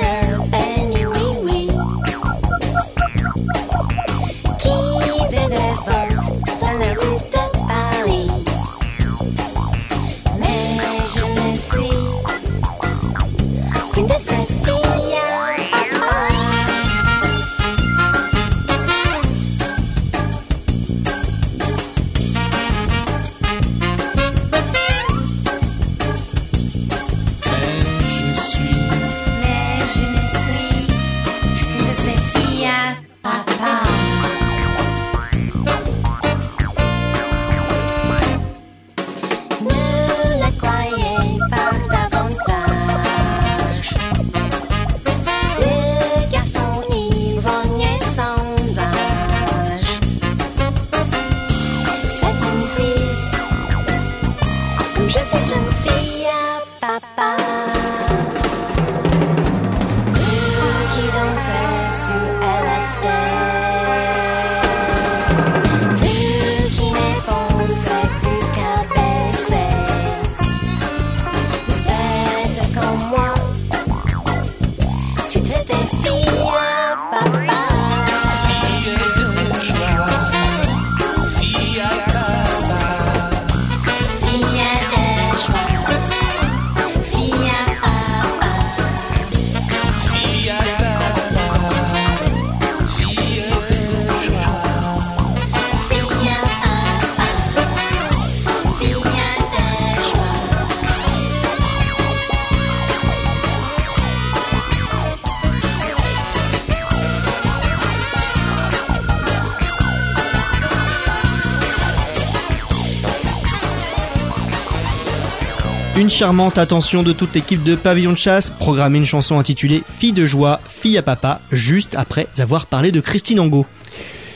charmante attention de toute l'équipe de Pavillon de Chasse, programmer une chanson intitulée Fille de joie, fille à papa, juste après avoir parlé de Christine Angot.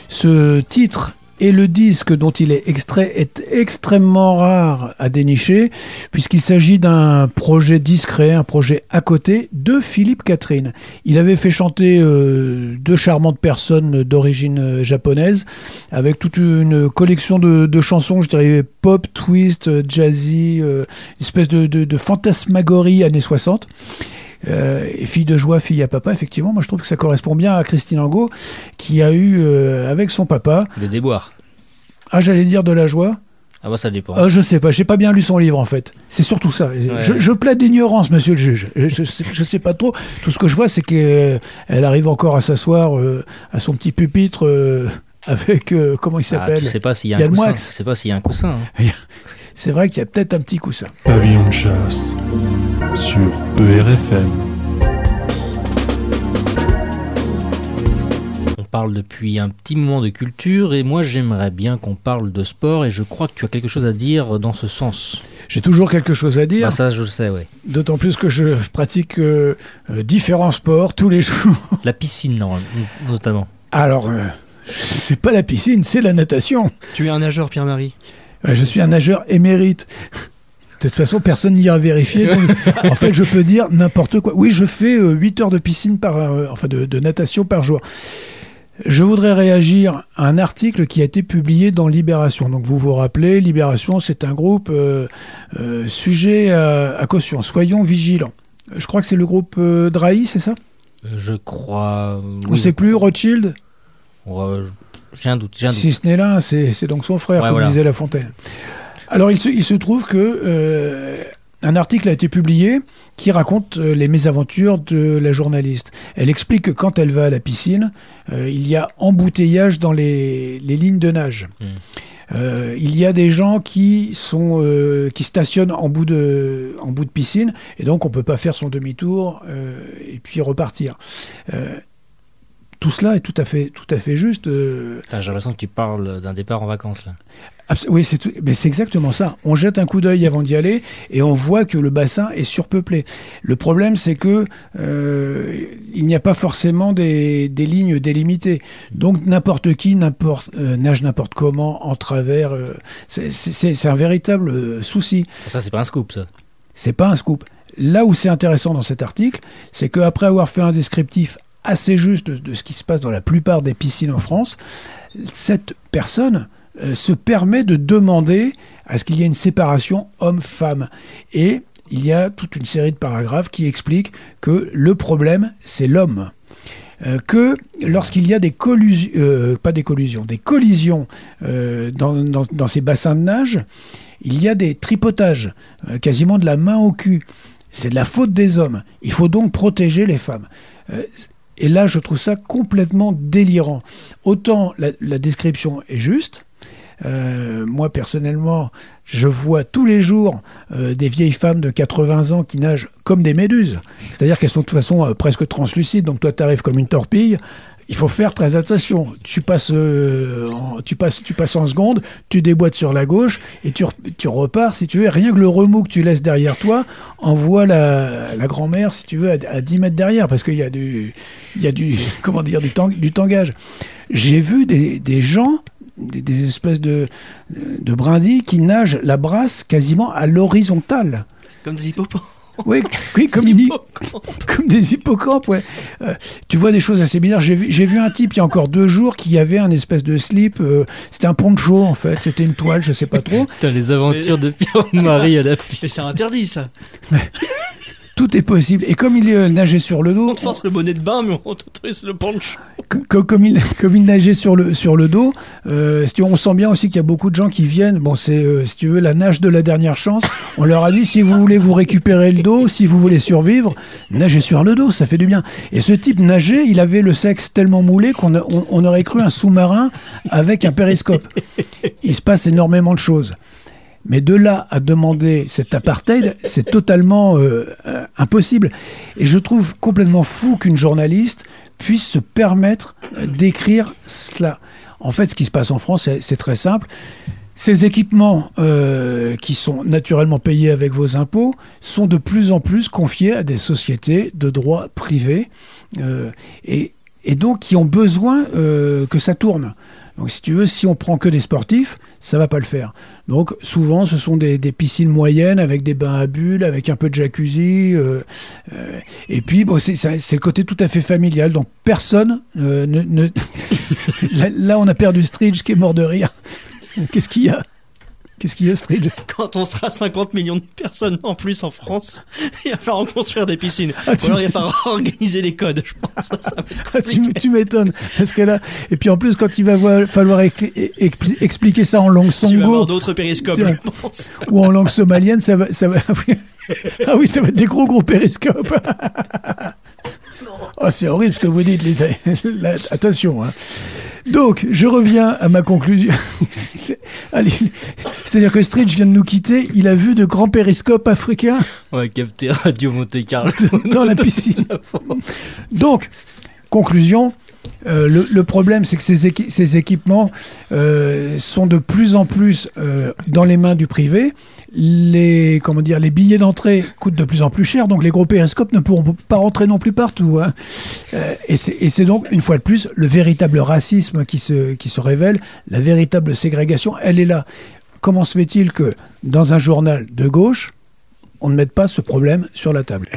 Ce titre et le disque dont il est extrait est extrêmement rare à dénicher puisqu'il s'agit d'un projet discret, un projet à côté de Philippe Catherine. Il avait fait chanter euh, deux charmantes personnes d'origine japonaise avec toute une collection de, chansons, je dirais pop, twist, jazzy, euh, espèce de fantasmagorie années 60. Euh, fille de joie, fille à papa, effectivement, moi je trouve que ça correspond bien à Christine Angot, qui a eu euh, avec son papa. Le déboire. Ah, j'allais dire de la joie. Ah bah ça dépend. Ah, je sais pas, j'ai pas bien lu son livre en fait. C'est surtout ça. Je, je plaide d'ignorance, monsieur le juge. Je, je, sais- je sais pas trop. Tout ce que je vois, c'est qu'elle arrive encore à s'asseoir euh, à son petit pupitre euh, avec euh, comment il Ah, s'appelle tu sais pas s'il y a un coussin. Tu sais pas s'il y a un coussin. hein. [LAUGHS] C'est vrai qu'il y a peut-être un petit coussin. Pavillon de chasse sur ERFM. On parle depuis un petit moment de culture et moi j'aimerais bien qu'on parle de sport et je crois que tu as quelque chose à dire dans ce sens. J'ai toujours quelque chose à dire. Bah ça je le sais, ouais. D'autant plus que je pratique euh, euh, différents sports tous les [LAUGHS] jours. La piscine, non, notamment. Alors, euh, c'est pas la piscine, c'est la natation. Tu es un nageur, Pierre-Marie Je suis un nageur émérite. De toute façon, personne n'ira vérifier. donc, en fait, je peux dire n'importe quoi. Oui, je fais euh, 8 heures de piscine par, euh, enfin de, de natation par jour. Je voudrais réagir à un article qui a été publié dans Libération. Donc vous vous rappelez, Libération, c'est un groupe euh, euh, sujet à, à caution. Soyons vigilants. Je crois que c'est le groupe euh, Drahi, c'est ça? Je crois. On sait plus, Rothschild? Ouais, j'ai un doute, j'ai un doute. Si ce n'est là, c'est c'est donc son frère, Ouais, comme voilà. disait La Fontaine. Alors, il se, il se trouve que euh, un article a été publié qui raconte euh, les mésaventures de la journaliste. Elle explique que quand elle va à la piscine, euh, il y a embouteillage dans les, les lignes de nage. Euh, il y a des gens qui sont euh, qui stationnent en bout de en bout de piscine et donc on peut pas faire son demi-tour euh, et puis repartir. Tout cela est tout à fait tout à fait juste. euh, J'ai l'impression que tu parles d'un départ en vacances là. Oui, c'est tout- mais c'est exactement ça. On jette un coup d'œil avant d'y aller et on voit que le bassin est surpeuplé. Le problème, c'est que euh, il n'y a pas forcément des, des lignes délimitées. Donc n'importe qui, n'importe euh, nage n'importe comment en travers. c'est- un véritable souci. Ça c'est pas un scoop ça. C'est pas un scoop. Là où c'est intéressant dans cet article, c'est qu'après avoir fait un descriptif assez juste de, ce qui se passe dans la plupart des piscines en France, cette personne euh, se permet de demander à ce qu'il y ait une séparation homme-femme. Et il y a toute une série de paragraphes qui expliquent que le problème, c'est l'homme. Euh, que lorsqu'il y a des collusions, euh, pas des collusions, des collisions dans, dans- ces bassins de nage, il y a des tripotages, quasiment de la main au cul. C'est de la faute des hommes. Il faut donc protéger les femmes. Et là, je trouve ça complètement délirant. Autant la, la description est juste. euh, moi, personnellement, je vois tous les jours euh, des vieilles femmes de 80 ans qui nagent comme des méduses. C'est-à-dire qu'elles sont de toute façon euh, presque translucides. Donc toi, tu arrives comme une torpille. Il faut faire très attention. Tu passes, euh, tu passes, tu passes en seconde, tu déboîtes sur la gauche et tu, re- tu repars, si tu veux. Rien que le remous que tu laisses derrière toi envoie la, la grand-mère, si tu veux, à, à 10 mètres derrière, parce qu'il y a du, il y a du, [LAUGHS] comment dire, du, tang- du tangage. J'ai vu des, des gens, des, espèces de, de brindilles qui nagent la brasse quasiment à l'horizontale. Comme des. Oui, [LAUGHS] oui comme, une- comme des hippocampes, ouais. Euh, tu vois des choses assez bizarres. J'ai vu, j'ai vu un type il y a encore deux jours qui avait un espèce de slip. euh, c'était un poncho en fait. C'était une toile, je sais pas trop. Putain, les aventures de Pierre-Marie à la [LAUGHS] piscine. c'est interdit ça. Tout est possible. Et comme il euh, nageait sur le dos, On te force le bonnet de bain, mais on t'autorise le punch. comme, il, comme il nageait sur le, sur le dos, euh, si tu- on sent bien aussi qu'il y a beaucoup de gens qui viennent. Bon, c'est, euh, si tu veux, la nage de la dernière chance. On leur a dit, si vous voulez vous récupérer le dos, si vous voulez survivre, nagez sur le dos, ça fait du bien. Et ce type nageait, il avait le sexe tellement moulé qu'on on aurait cru un sous-marin avec un périscope. Il se passe énormément de choses. Mais de là à demander cet apartheid, c'est totalement euh, euh, impossible. Et je trouve complètement fou qu'une journaliste puisse se permettre euh, d'écrire cela. En fait, ce qui se passe en France, c'est- très simple. Ces équipements qui sont naturellement payés avec vos impôts sont de plus en plus confiés à des sociétés de droit privé et, donc qui ont besoin que ça tourne. Donc si tu veux, si on prend que des sportifs, ça va pas le faire. Donc souvent, ce sont des, piscines moyennes avec des bains à bulles, avec un peu de jacuzzi. euh, euh, et puis, bon, c'est le côté tout à fait familial. Donc personne euh, ne... ne- [LAUGHS] là, là, on a perdu Stridge qui est mort de rire. [LAUGHS] Qu'est-ce qu'il y a? Qu'est-ce qu'il y a, Stridge [LAUGHS] Quand on sera 50 millions de personnes en plus en France, [LAUGHS] il va falloir construire des piscines. Ah, tu- Ou alors il va falloir [LAUGHS] organiser les codes, je pense. Ça, Ah, tu, tu m'étonnes. Parce que là, et puis en plus, quand il va falloir expliquer ça en langue songo d'autres périscopes, Tiens. je pense. ou en langue somalienne, ça va, ça va. Ah oui, ça va être des gros gros périscopes. Oh, c'est horrible ce que vous dites, les. [LAUGHS] là, attention. Hein. Donc, je reviens à ma conclusion. [LAUGHS] C'est-à-dire que Stridge vient de nous quitter. Il a vu de grands périscopes africains On va capter Radio Monte Carlo. [LAUGHS] dans la piscine. Donc, conclusion. Euh, le, problème, c'est que ces, équi- ces équipements euh, sont de plus en plus euh, dans les mains du privé. Les, comment dire, les billets d'entrée coûtent de plus en plus cher, donc les gros périscopes ne pourront pas rentrer non plus partout. hein. Et c'est donc, une fois de plus, le véritable racisme qui se, qui se révèle, la véritable ségrégation, elle est là. Comment se fait-il que dans un journal de gauche, on ne mette pas ce problème sur la table?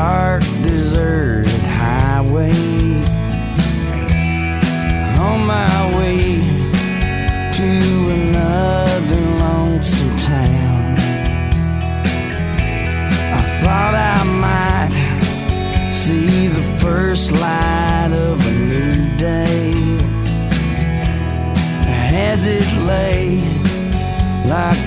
Dark deserted highway. On my way to another lonesome town. I thought I might see the first light of a new day as it lay like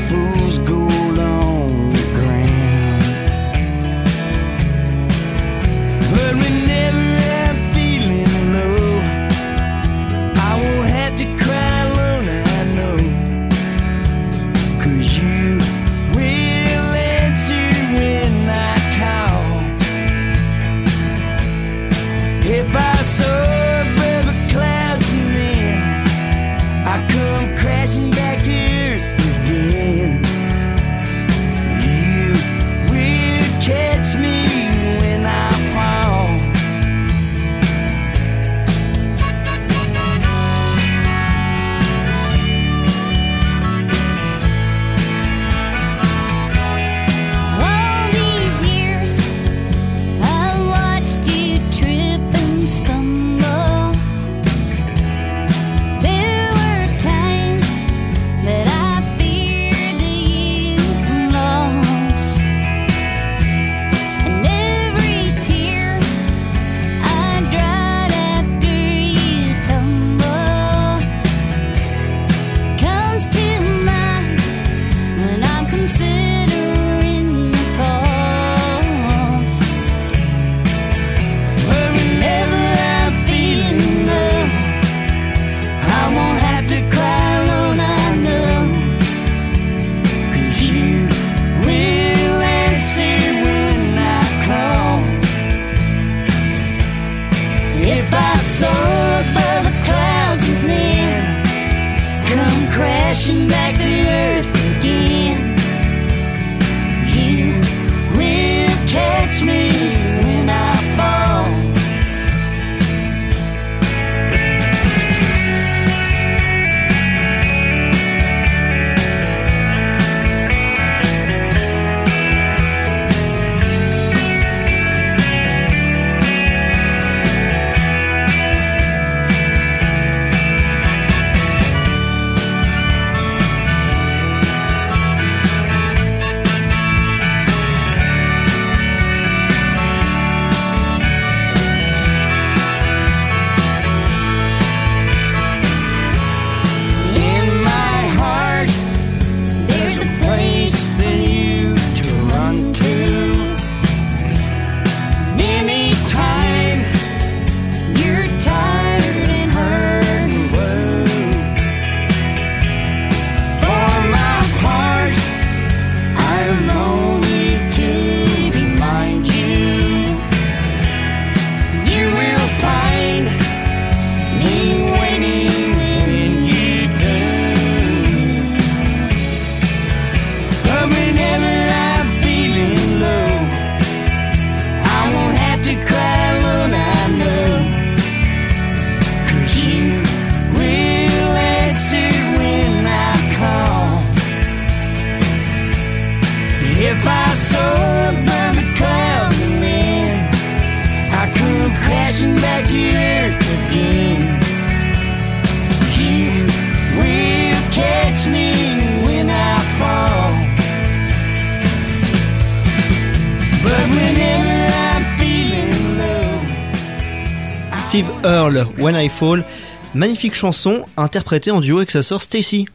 When I Fall. Magnifique chanson interprétée en duo avec sa sœur Stacy.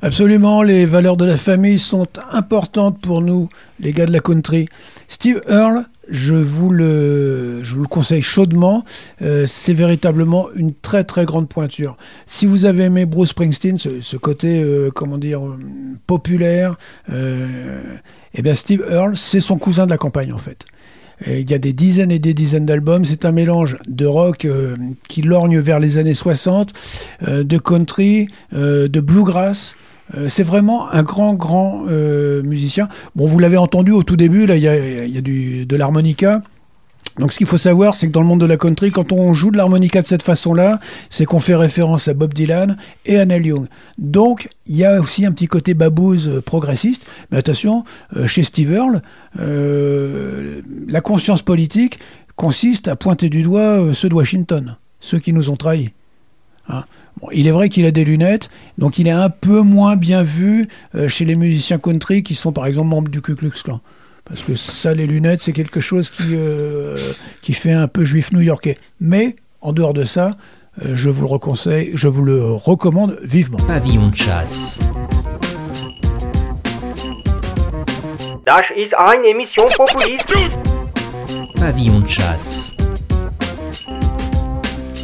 Absolument, les valeurs de la famille sont importantes pour nous, les gars de la country. Steve Earle, je vous le, je vous le conseille chaudement. euh, c'est véritablement une très très grande pointure. Si vous avez aimé Bruce Springsteen, ce, côté, euh, comment dire, euh, populaire, eh bien Steve Earle, c'est son cousin de la campagne en fait. Et Il y a des dizaines et des dizaines d'albums. C'est un mélange de rock euh, qui lorgne vers les années 60, euh, de country, euh, de bluegrass. Euh, c'est vraiment un grand, grand euh, musicien. Bon, vous l'avez entendu au tout début, là, il y a, y a du, de l'harmonica. Donc ce qu'il faut savoir, c'est que dans le monde de la country, quand on joue de l'harmonica de cette façon-là, c'est qu'on fait référence à Bob Dylan et à Neil Young. Donc il y a aussi un petit côté babouze euh, progressiste. Mais attention, euh, chez Steve Earle, euh, la conscience politique consiste à pointer du doigt ceux de Washington, ceux qui nous ont trahis. Hein. Il est vrai qu'il a des lunettes, donc il est un peu moins bien vu chez les musiciens country qui sont par exemple membres du Ku Klux Klan. Parce que ça, les lunettes, c'est quelque chose qui, euh, qui fait un peu juif new-yorkais. Mais, en dehors de ça, euh, je vous le reconseille, je vous le recommande vivement. Pavillon de chasse. Das ist eine Emission populiste. Pavillon de chasse.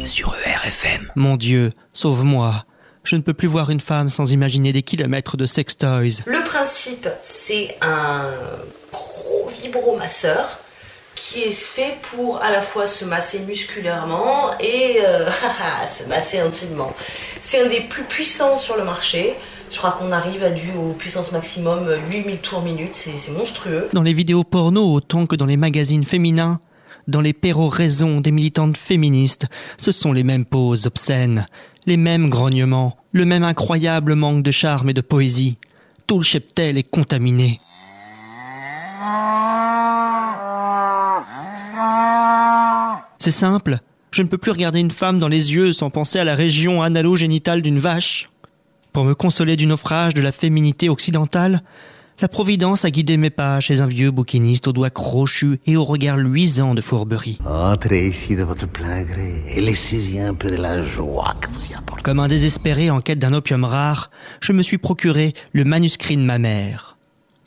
Sur ERFM. Mon Dieu, sauve-moi. Je ne peux plus voir une femme sans imaginer des kilomètres de sex toys. Le principe, c'est un gros vibromasseur qui est fait pour à la fois se masser musculairement et euh, [LAUGHS] se masser intimement. C'est un des plus puissants sur le marché. Je crois qu'on arrive à du aux puissance maximum euh, 8000 tours minute, c'est monstrueux. Dans les vidéos porno autant que dans les magazines féminins, dans les péroraisons des militantes féministes, ce sont les mêmes poses obscènes, les mêmes grognements, le même incroyable manque de charme et de poésie. Tout le cheptel est contaminé. C'est simple, je ne peux plus regarder une femme dans les yeux sans penser à la région analogénitale d'une vache. Pour me consoler du naufrage de la féminité occidentale, la Providence a guidé mes pas chez un vieux bouquiniste aux doigts crochus et au regard luisant de fourberie. Entrez ici de votre plein gré et laissez-y un peu de la joie que vous y apportez. Comme un désespéré en quête d'un opium rare, je me suis procuré le manuscrit de ma mère,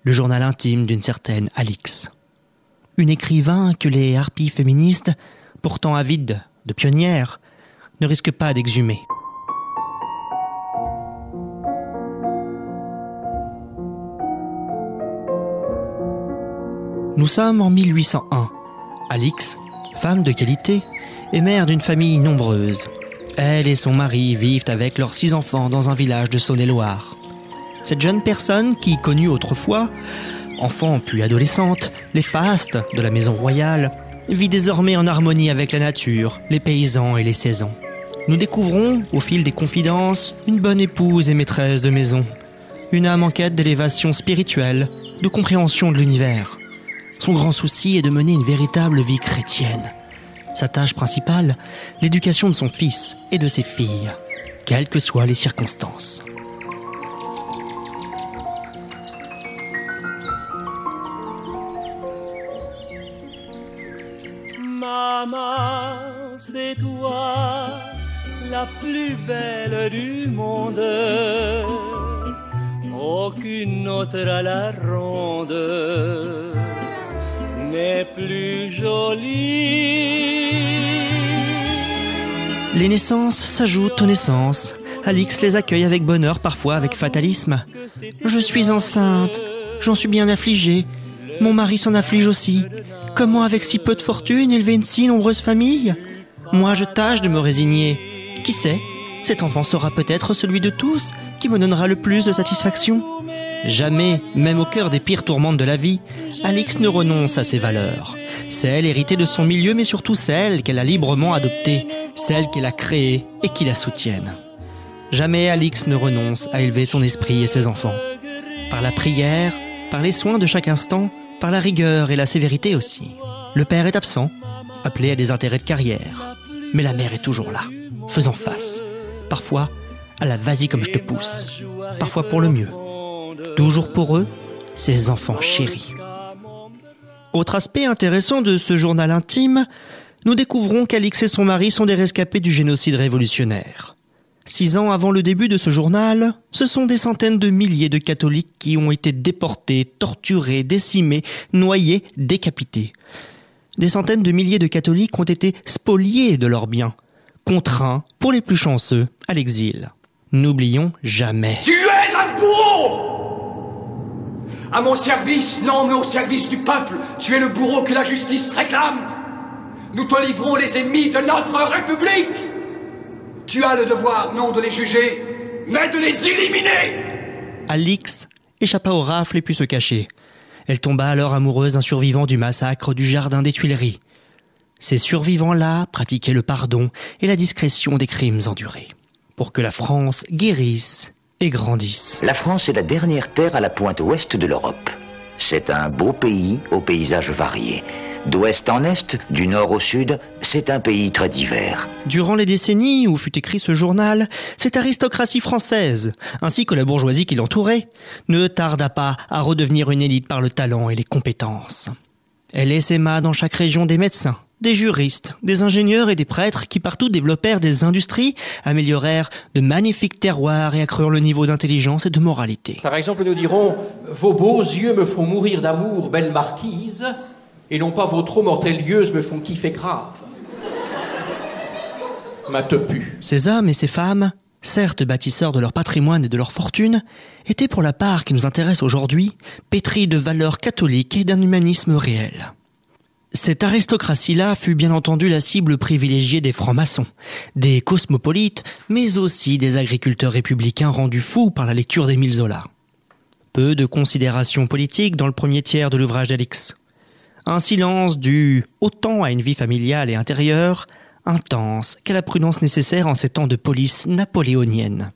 le journal intime d'une certaine Alix. Une écrivain que les harpies féministes, pourtant avides de pionnières, ne risquent pas d'exhumer. Nous sommes en 1801. Alix, femme de qualité, est mère d'une famille nombreuse. Elle et son mari vivent avec leurs six enfants dans un village de Saône-et-Loire. Cette jeune personne qui connut autrefois, enfant puis adolescente, les fastes de la maison royale, vit désormais en harmonie avec la nature, les paysans et les saisons. Nous découvrons, au fil des confidences, une bonne épouse et maîtresse de maison, une âme en quête d'élévation spirituelle, de compréhension de l'univers. Son grand souci est de mener une véritable vie chrétienne. Sa tâche principale, l'éducation de son fils et de ses filles, quelles que soient les circonstances. C'est toi la plus belle du monde. Aucune autre à la ronde n'est plus jolie. Les naissances s'ajoutent aux naissances. Alix les accueille avec bonheur, parfois avec fatalisme. Je suis enceinte, j'en suis bien affligée. Mon mari s'en afflige aussi. Comment, avec si peu de fortune, élever une si nombreuse famille Moi, je tâche de me résigner. Qui sait Cet enfant sera peut-être celui de tous qui me donnera le plus de satisfaction. Jamais, même au cœur des pires tourmentes de la vie, Alix ne renonce à ses valeurs. Celles héritées de son milieu, mais surtout celles qu'elle a librement adoptées, celles qu'elle a créées et qui la soutiennent. Jamais Alix ne renonce à élever son esprit et ses enfants. Par la prière, par les soins de chaque instant, par la rigueur et la sévérité aussi. Le père est absent, appelé à des intérêts de carrière. Mais la mère est toujours là, faisant face. Parfois, à la vas-y comme je te pousse. Parfois pour le mieux. Toujours pour eux, ses enfants chéris. Autre aspect intéressant de ce journal intime, nous découvrons qu'Alix et son mari sont des rescapés du génocide révolutionnaire. Six ans avant le début de ce journal, ce sont des centaines de milliers de catholiques qui ont été déportés, torturés, décimés, noyés, décapités. Des centaines de milliers de catholiques ont été spoliés de leurs biens, contraints, pour les plus chanceux, à l'exil. N'oublions jamais. Tu es un bourreau À mon service, non, mais au service du peuple, tu es le bourreau que la justice réclame. Nous te livrons les ennemis de notre République. Tu as le devoir, non de les juger, mais de les éliminer Alix échappa aux rafles et put se cacher. Elle tomba alors amoureuse d'un survivant du massacre du Jardin des Tuileries. Ces survivants-là pratiquaient le pardon et la discrétion des crimes endurés, pour que la France guérisse et grandisse. La France est la dernière terre à la pointe ouest de l'Europe. C'est un beau pays aux paysages variés. D'ouest en est, du nord au sud, c'est un pays très divers. Durant les décennies où fut écrit ce journal, cette aristocratie française, ainsi que la bourgeoisie qui l'entourait, ne tarda pas à redevenir une élite par le talent et les compétences. Elle essaima dans chaque région des médecins, des juristes, des ingénieurs et des prêtres qui partout développèrent des industries, améliorèrent de magnifiques terroirs et accrurent le niveau d'intelligence et de moralité. Par exemple, nous dirons Vos beaux yeux me font mourir d'amour, belle marquise, et non pas vos trop mortelles yeux me font kiffer grave. Ma tepu. Ces hommes et ces femmes, certes bâtisseurs de leur patrimoine et de leur fortune, étaient pour la part qui nous intéresse aujourd'hui, pétris de valeurs catholiques et d'un humanisme réel. Cette aristocratie-là fut bien entendu la cible privilégiée des francs-maçons, des cosmopolites, mais aussi des agriculteurs républicains rendus fous par la lecture d'Émile Zola. Peu de considérations politiques dans le premier tiers de l'ouvrage d'Alix. Un silence dû autant à une vie familiale et intérieure, intense, qu'à la prudence nécessaire en ces temps de police napoléonienne.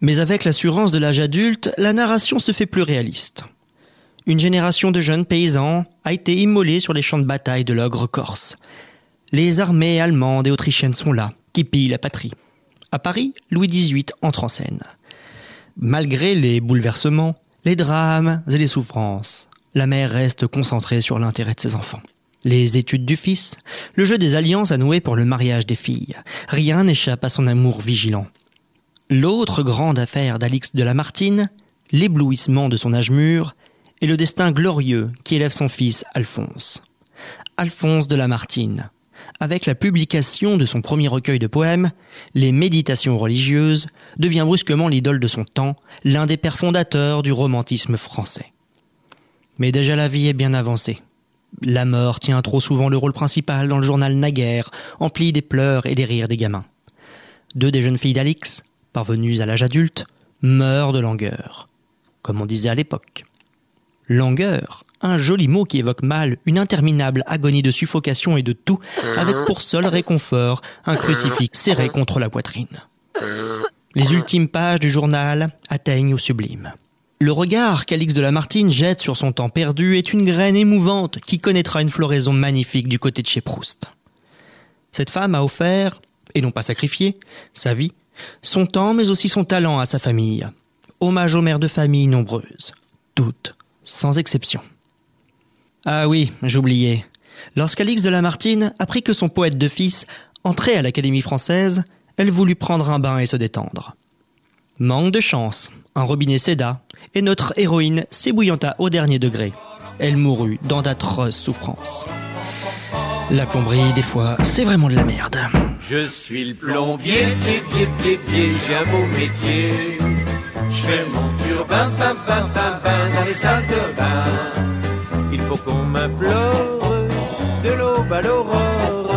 Mais avec l'assurance de l'âge adulte, la narration se fait plus réaliste. Une génération de jeunes paysans a été immolée sur les champs de bataille de l'ogre corse. Les armées allemandes et autrichiennes sont là, qui pillent la patrie. À Paris, Louis XVIII entre en scène. Malgré les bouleversements, les drames et les souffrances, la mère reste concentrée sur l'intérêt de ses enfants. Les études du fils, le jeu des alliances à nouer pour le mariage des filles, rien n'échappe à son amour vigilant. L'autre grande affaire d'Alix de Lamartine, l'éblouissement de son âge mûr, et le destin glorieux qui élève son fils Alphonse. Alphonse de Lamartine, avec la publication de son premier recueil de poèmes, Les Méditations religieuses, devient brusquement l'idole de son temps, l'un des pères fondateurs du romantisme français. Mais déjà la vie est bien avancée. La mort tient trop souvent le rôle principal dans le journal naguère, empli des pleurs et des rires des gamins. Deux des jeunes filles d'Alix, parvenues à l'âge adulte, meurent de langueur, comme on disait à l'époque. Langueur, un joli mot qui évoque mal une interminable agonie de suffocation et de tout, avec pour seul réconfort un crucifix serré contre la poitrine. Les ultimes pages du journal atteignent au sublime. Le regard qu'Alix de Lamartine jette sur son temps perdu est une graine émouvante qui connaîtra une floraison magnifique du côté de chez Proust. Cette femme a offert, et non pas sacrifié, sa vie, son temps mais aussi son talent à sa famille. Hommage aux mères de famille nombreuses, toutes, sans exception. Ah oui, j'oubliais. Lorsqu'Alix de Lamartine apprit que son poète de fils entrait à l'Académie française, elle voulut prendre un bain et se détendre. Manque de chance, un robinet céda, et notre héroïne s'ébouillanta au dernier degré. Elle mourut dans d'atroces souffrances. La plomberie, des fois, c'est vraiment de la merde. Je suis le plombier, pied, pied, pied, pied, j'ai un beau métier. Je fais mon turbin, bam, bam, bam, bam, dans les salles de bain. Il faut qu'on m'implore de l'aube à l'aurore.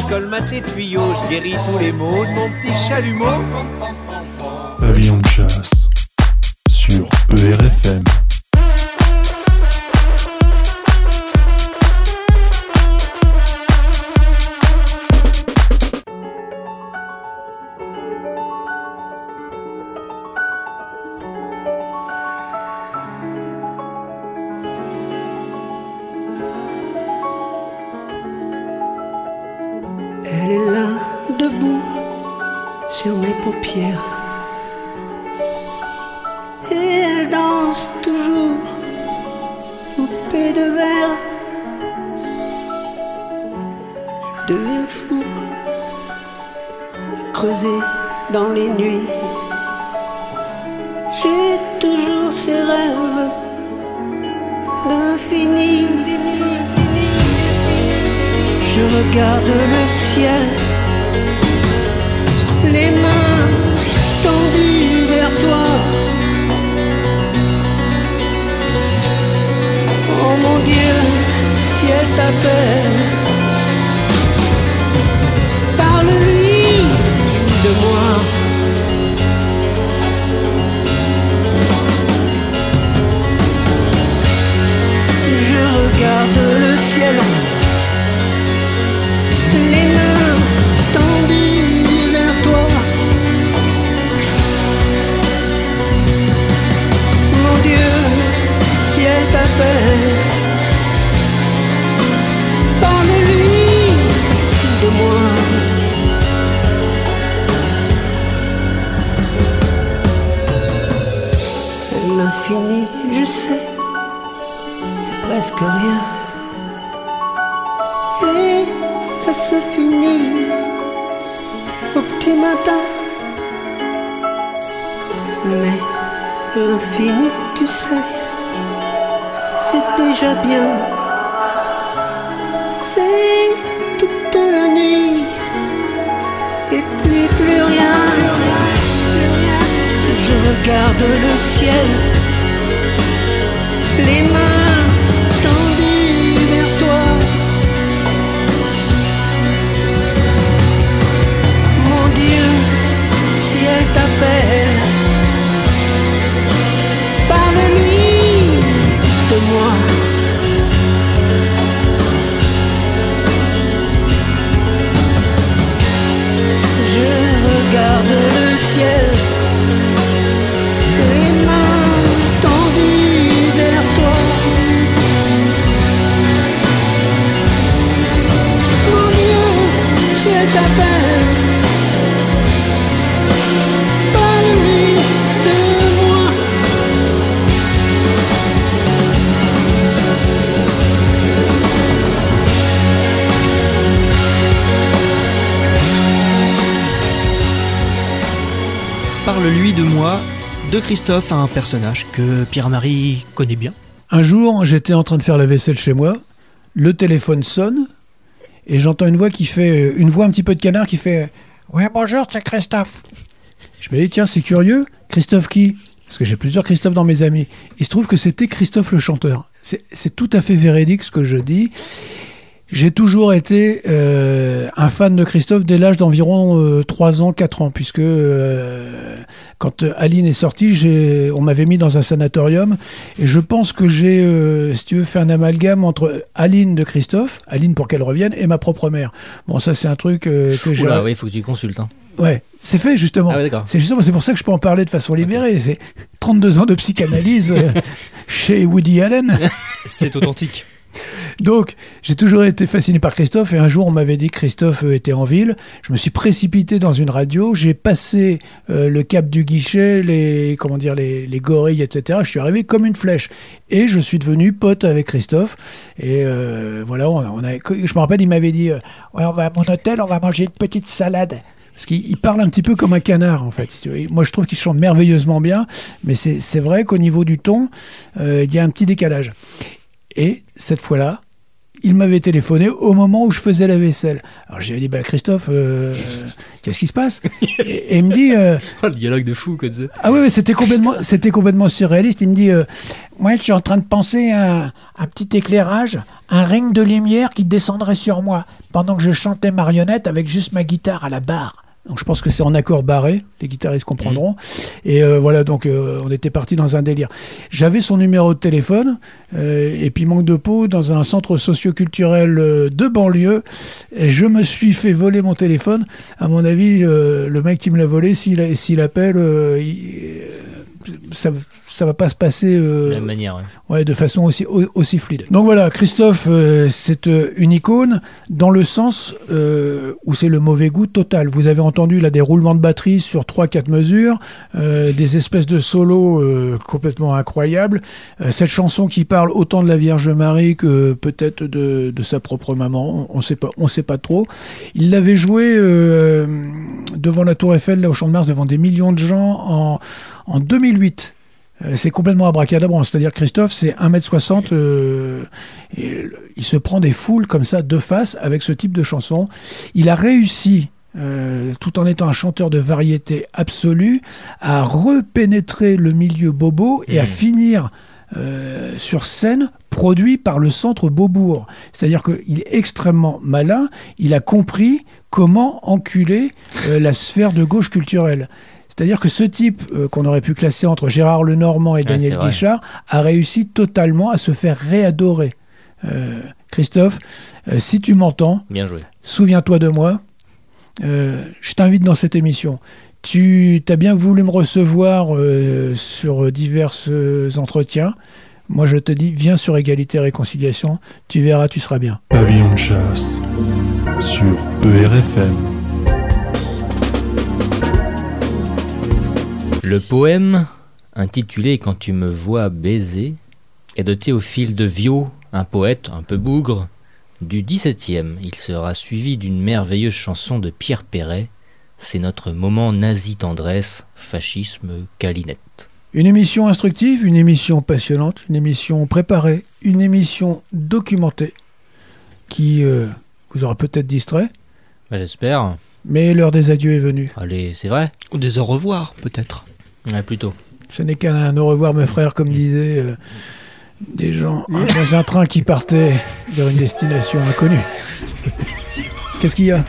Je colmate les tuyaux, je guéris tous les maux de mon petit chalumeau. Pavillon de chasse sur ERFM. Elle est là, debout, sur mes paupières. Devient fou, creusé dans les nuits. J'ai toujours ces rêves d'infini. Je regarde le ciel, les mains tendues vers toi. Oh mon Dieu, ciel t'appelle. De moi. Je regarde le ciel, Je sais, c'est presque rien. Et ça se finit au petit matin. Mais l'infini, tu sais, c'est déjà bien. C'est toute la nuit et puis plus rien. Je regarde le ciel, les mains Christophe, un personnage que Pierre-Marie connaît bien. Un jour, j'étais en train de faire la vaisselle chez moi, le téléphone sonne, et j'entends une voix qui fait, une voix un petit peu de canard qui fait Ouais, bonjour, c'est Christophe. Je me dis, tiens, c'est curieux, Christophe qui? Parce que j'ai plusieurs Christophe dans mes amis. Il se trouve que c'était Christophe le chanteur. C'est tout à fait véridique ce que je dis. J'ai toujours été euh, un fan de Christophe dès l'âge d'environ euh, 3 ans, 4 ans, puisque euh, quand euh, Aline est sortie, j'ai- on m'avait mis dans un sanatorium, et je pense que j'ai, euh, si tu veux, fait un amalgame entre Aline de Christophe, Aline pour qu'elle revienne, et ma propre mère. Bon, ça c'est un truc euh, que j'ai... Oui, il faut que tu consultes. hein. Ouais, c'est fait justement. Ah ouais, d'accord. c'est justement, c'est pour ça que je peux en parler de façon libérée. C'est 32 ans de psychanalyse [LAUGHS] chez Woody Allen. C'est authentique. Donc, j'ai toujours été fasciné par Christophe et un jour on m'avait dit que Christophe euh, était en ville. Je me suis précipité dans une radio, j'ai passé euh, le cap du guichet, les comment dire les, les gorilles, etc. Je suis arrivé comme une flèche et je suis devenu pote avec Christophe. Et euh, voilà, on on a- je me rappelle, il m'avait dit on va à mon hôtel, on va manger une petite salade. Parce qu'il il parle un petit peu comme un canard, en fait. Moi, je trouve qu'il chante merveilleusement bien, mais c'est vrai qu'au niveau du ton, il y a un petit décalage. Et cette fois-là, il m'avait téléphoné au moment où je faisais la vaisselle. Alors j'ai dit, bah, Christophe, euh, [LAUGHS] qu'est-ce qui se passe? Et, et il me dit, euh, [LAUGHS] Le dialogue de fou, quoi. ah oui, c'était complètement, c'était complètement surréaliste. Il me dit, euh, moi, je suis en train de penser à un, un petit éclairage, un ring de lumière qui descendrait sur moi pendant que je chantais marionnette avec juste ma guitare à la barre. Donc je pense que c'est en accord barré, les guitaristes comprendront. Et euh, voilà, donc euh, on était parti dans un délire. J'avais son numéro de téléphone, euh, et puis manque de peau, dans un centre socioculturel de banlieue, et je me suis fait voler mon téléphone. À mon avis, le mec qui me l'a volé, s'il s'il appelle, il- ça, ça va pas se passer euh, De la même manière, ouais. ouais, de façon aussi, au- aussi fluide. Donc voilà, Christophe, euh, c'est euh, une icône dans le sens où c'est le mauvais goût total. Vous avez entendu là des roulements de batterie sur 3-4 mesures, euh, des espèces de solos complètement incroyables. Cette chanson qui parle autant de la Vierge Marie que peut-être de, de sa propre maman, on sait pas, on sait pas trop. Il l'avait joué devant la Tour Eiffel, là au Champ de Mars, devant des millions de gens en, en 2008. Euh, C'est complètement abracadabrant, c'est-à-dire Christophe, c'est 1m60, euh, et il se prend des foules comme ça de face avec ce type de chanson. Il a réussi, euh, tout en étant un chanteur de variété absolue, à repénétrer le milieu bobo et à finir euh, sur scène produit par le centre Beaubourg. C'est-à-dire qu'il est extrêmement malin, il a compris comment enculer euh, la sphère de gauche culturelle. C'est-à-dire que ce type euh, qu'on aurait pu classer entre Gérard Lenormand et Daniel. Guichard a réussi totalement à se faire réadorer. Euh, Christophe, euh, si tu m'entends, souviens-toi de moi. Euh, je t'invite dans cette émission. Tu as bien voulu me recevoir euh, sur divers euh, entretiens. Moi, je te dis, viens sur Égalité et Réconciliation. Tu verras, tu seras bien. Pavillon de chasse sur ERFM. Le poème, intitulé Quand tu me vois baiser, est de Théophile de Viau, un poète un peu bougre, du XVIIe. Il sera suivi d'une merveilleuse chanson de Pierre Perret. C'est notre moment nazi tendresse, fascisme, calinette. Une émission instructive, une émission passionnante, une émission préparée, une émission documentée qui euh, vous aura peut-être distrait, Bah, J'espère. mais l'heure des adieux est venue. Allez, c'est vrai Ou des au revoir, peut-être. Ouais, plutôt. Ce n'est qu'un au revoir, mes frères, comme disaient euh, des gens [LAUGHS] dans un train qui partait vers une destination inconnue. Qu'est-ce qu'il y a?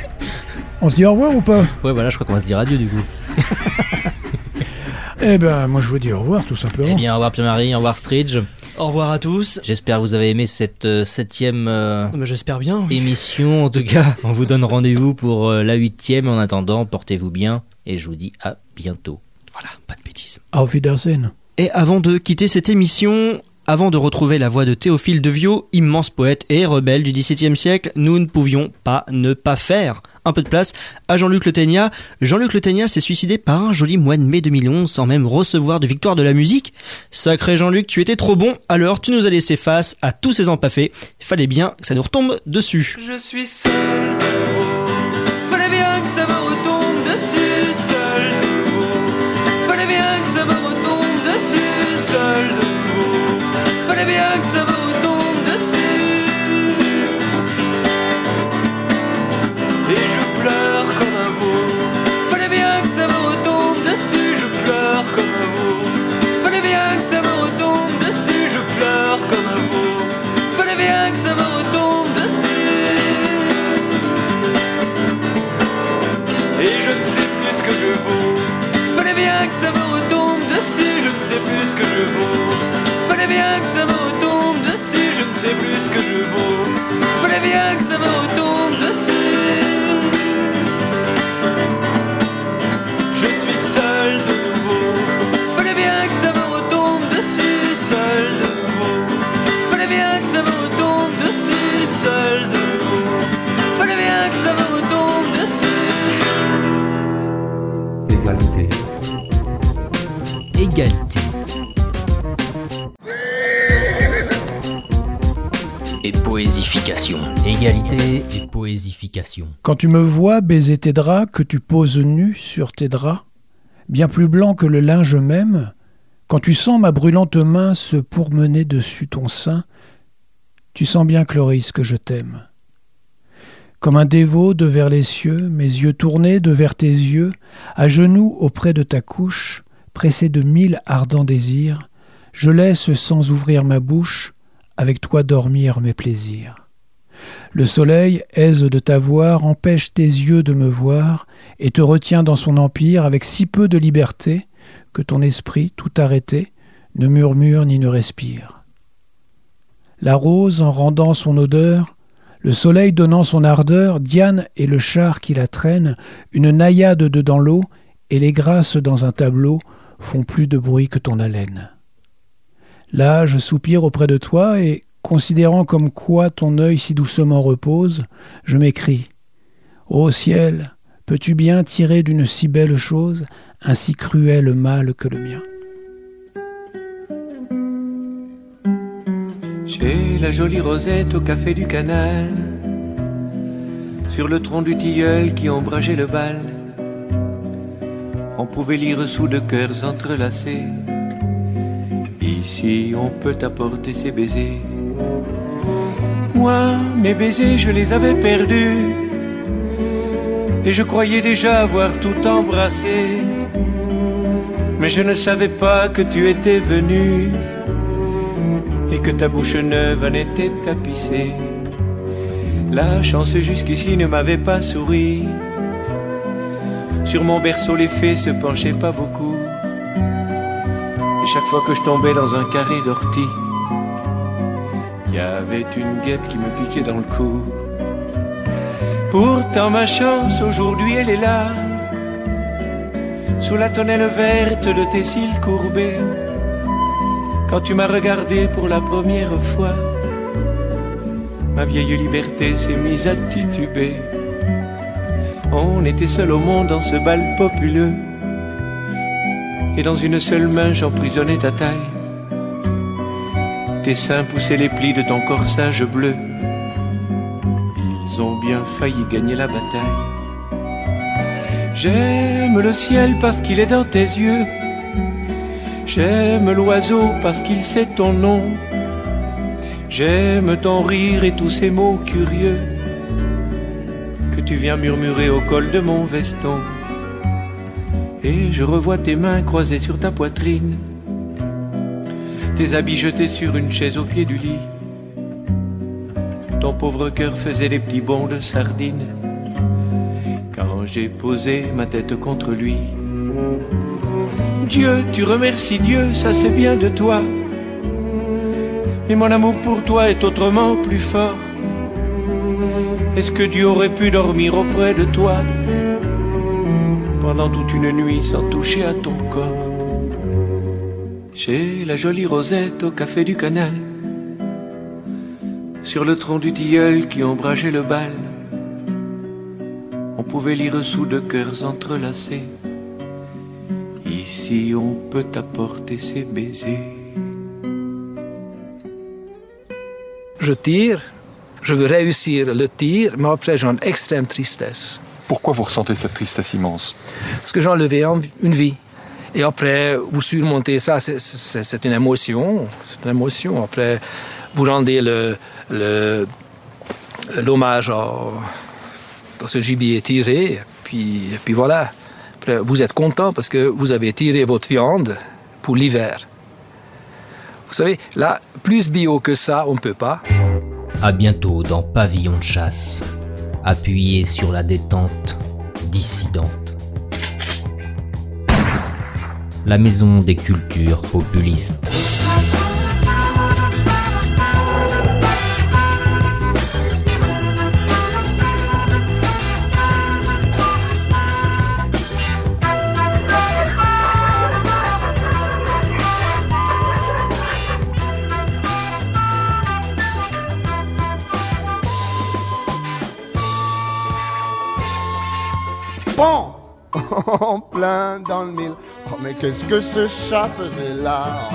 On se dit au revoir ou pas? Ouais, voilà, je crois qu'on va se dire adieu du coup. [LAUGHS] Eh ben, moi je vous dis au revoir, tout simplement. Eh bien, au revoir Pierre-Marie, au revoir Stridge. Au revoir à tous. J'espère que vous avez aimé cette euh, septième euh, Bah, J'espère bien. émission. En tout cas, on vous donne rendez-vous pour euh, la huitième. En attendant, portez-vous bien et je vous dis à bientôt. Auf Wiedersehen. Et avant de quitter cette émission, avant de retrouver la voix de Théophile de Viau, immense poète et rebelle du XVIIe siècle, nous ne pouvions pas ne pas faire un peu de place à Jean-Luc Le Ténia. Jean-Luc Le Ténia s'est suicidé par un joli mois de mai 2011 sans même recevoir de victoire de la musique. Sacré Jean-Luc, tu étais trop bon, alors tu nous as laissé face à tous ces empaffés. Fallait bien que ça nous retombe dessus. Je suis seul de. Fallait bien que ça me retombe dessus, seul seul de nouveau. Fallait bien que ça me retombe dessus. Et je pleure comme un veau. Fallait bien que ça me retombe dessus, je pleure comme un veau. Fallait bien que ça me retombe dessus, je pleure comme un veau. Fallait bien que ça me retombe dessus. Et je ne sais plus ce que je vaux. Fallait bien que ça me retombe sais plus ce que je vaux. Fallait bien que ça me retombe dessus, je ne sais plus ce que je vaux. Fallait bien que ça me retombe Égalité. Et poésification. Égalité et poésification. Quand tu me vois baiser tes draps, que tu poses nu sur tes draps, bien plus blanc que le linge même, quand tu sens ma brûlante main se pourmener dessus ton sein, tu sens bien, Cloris, que je t'aime. Comme un dévot de vers les cieux, mes yeux tournés de vers tes yeux, à genoux auprès de ta couche, pressé de mille ardents désirs, je laisse sans ouvrir ma bouche, avec toi dormir mes plaisirs. Le soleil, aise de t'avoir, empêche tes yeux de me voir, et te retient dans son empire avec si peu de liberté que ton esprit, tout arrêté, ne murmure ni ne respire. La rose, en rendant son odeur, le soleil donnant son ardeur, Diane et le char qui la traîne, une naïade dedans l'eau, et les grâces dans un tableau, font plus de bruit que ton haleine. Là, je soupire auprès de toi et, considérant comme quoi ton œil si doucement repose, je m'écrie. Ô ciel, peux-tu bien tirer d'une si belle chose un si cruel mal que le mien? Chez la jolie Rosette au café du canal, sur le tronc du tilleul qui ombrageait le bal, on pouvait lire sous de cœurs entrelacés. Ici, on peut apporter ses baisers. Moi, mes baisers, je les avais perdus. Et je croyais déjà avoir tout embrassé. Mais je ne savais pas que tu étais venu. Et que ta bouche neuve en était tapissée. La chance jusqu'ici ne m'avait pas souri. Sur mon berceau, les fées se penchaient pas beaucoup. Et chaque fois que je tombais dans un carré d'ortie, il y avait une guêpe qui me piquait dans le cou. Pourtant ma chance aujourd'hui elle est là, sous la tonnelle verte de tes cils courbés. Quand tu m'as regardé pour la première fois, ma vieille liberté s'est mise à tituber. On était seul au monde dans ce bal populeux, et dans une seule main j'emprisonnais ta taille. Tes seins poussaient les plis de ton corsage bleu. Ils ont bien failli gagner la bataille. J'aime le ciel parce qu'il est dans tes yeux. J'aime l'oiseau parce qu'il sait ton nom. J'aime ton rire et tous ces mots curieux tu viens murmurer au col de mon veston. Et je revois tes mains croisées sur ta poitrine, tes habits jetés sur une chaise au pied du lit. Ton pauvre cœur faisait des petits bonds de sardine quand j'ai posé ma tête contre lui. Dieu, tu remercies Dieu, ça c'est bien de toi. Mais mon amour pour toi est autrement plus fort. Est-ce que Dieu aurait pu dormir auprès de toi pendant toute une nuit sans toucher à ton corps? Chez la jolie Rosette au café du canal, sur le tronc du tilleul qui ombrageait le bal, on pouvait lire sous deux cœurs entrelacés. Ici on peut apporter ses baisers. Je tire, je veux réussir le tir, mais après j'ai une extrême tristesse. Pourquoi vous ressentez cette tristesse immense? Parce que j'ai enlevé un- une vie. Et après, vous surmontez ça, c'est- une émotion. C'est une émotion. Après, vous rendez le- le- l'hommage à, ce gibier tiré. Puis, et puis voilà. Après, vous êtes content parce que vous avez tiré votre viande pour l'hiver. Vous savez, là, plus bio que ça, on ne peut pas. À bientôt dans Pavillon de chasse, appuyé sur la détente dissidente. La maison des cultures populistes. En plein dans le mille. Oh, mais qu'est-ce que ce chat faisait là?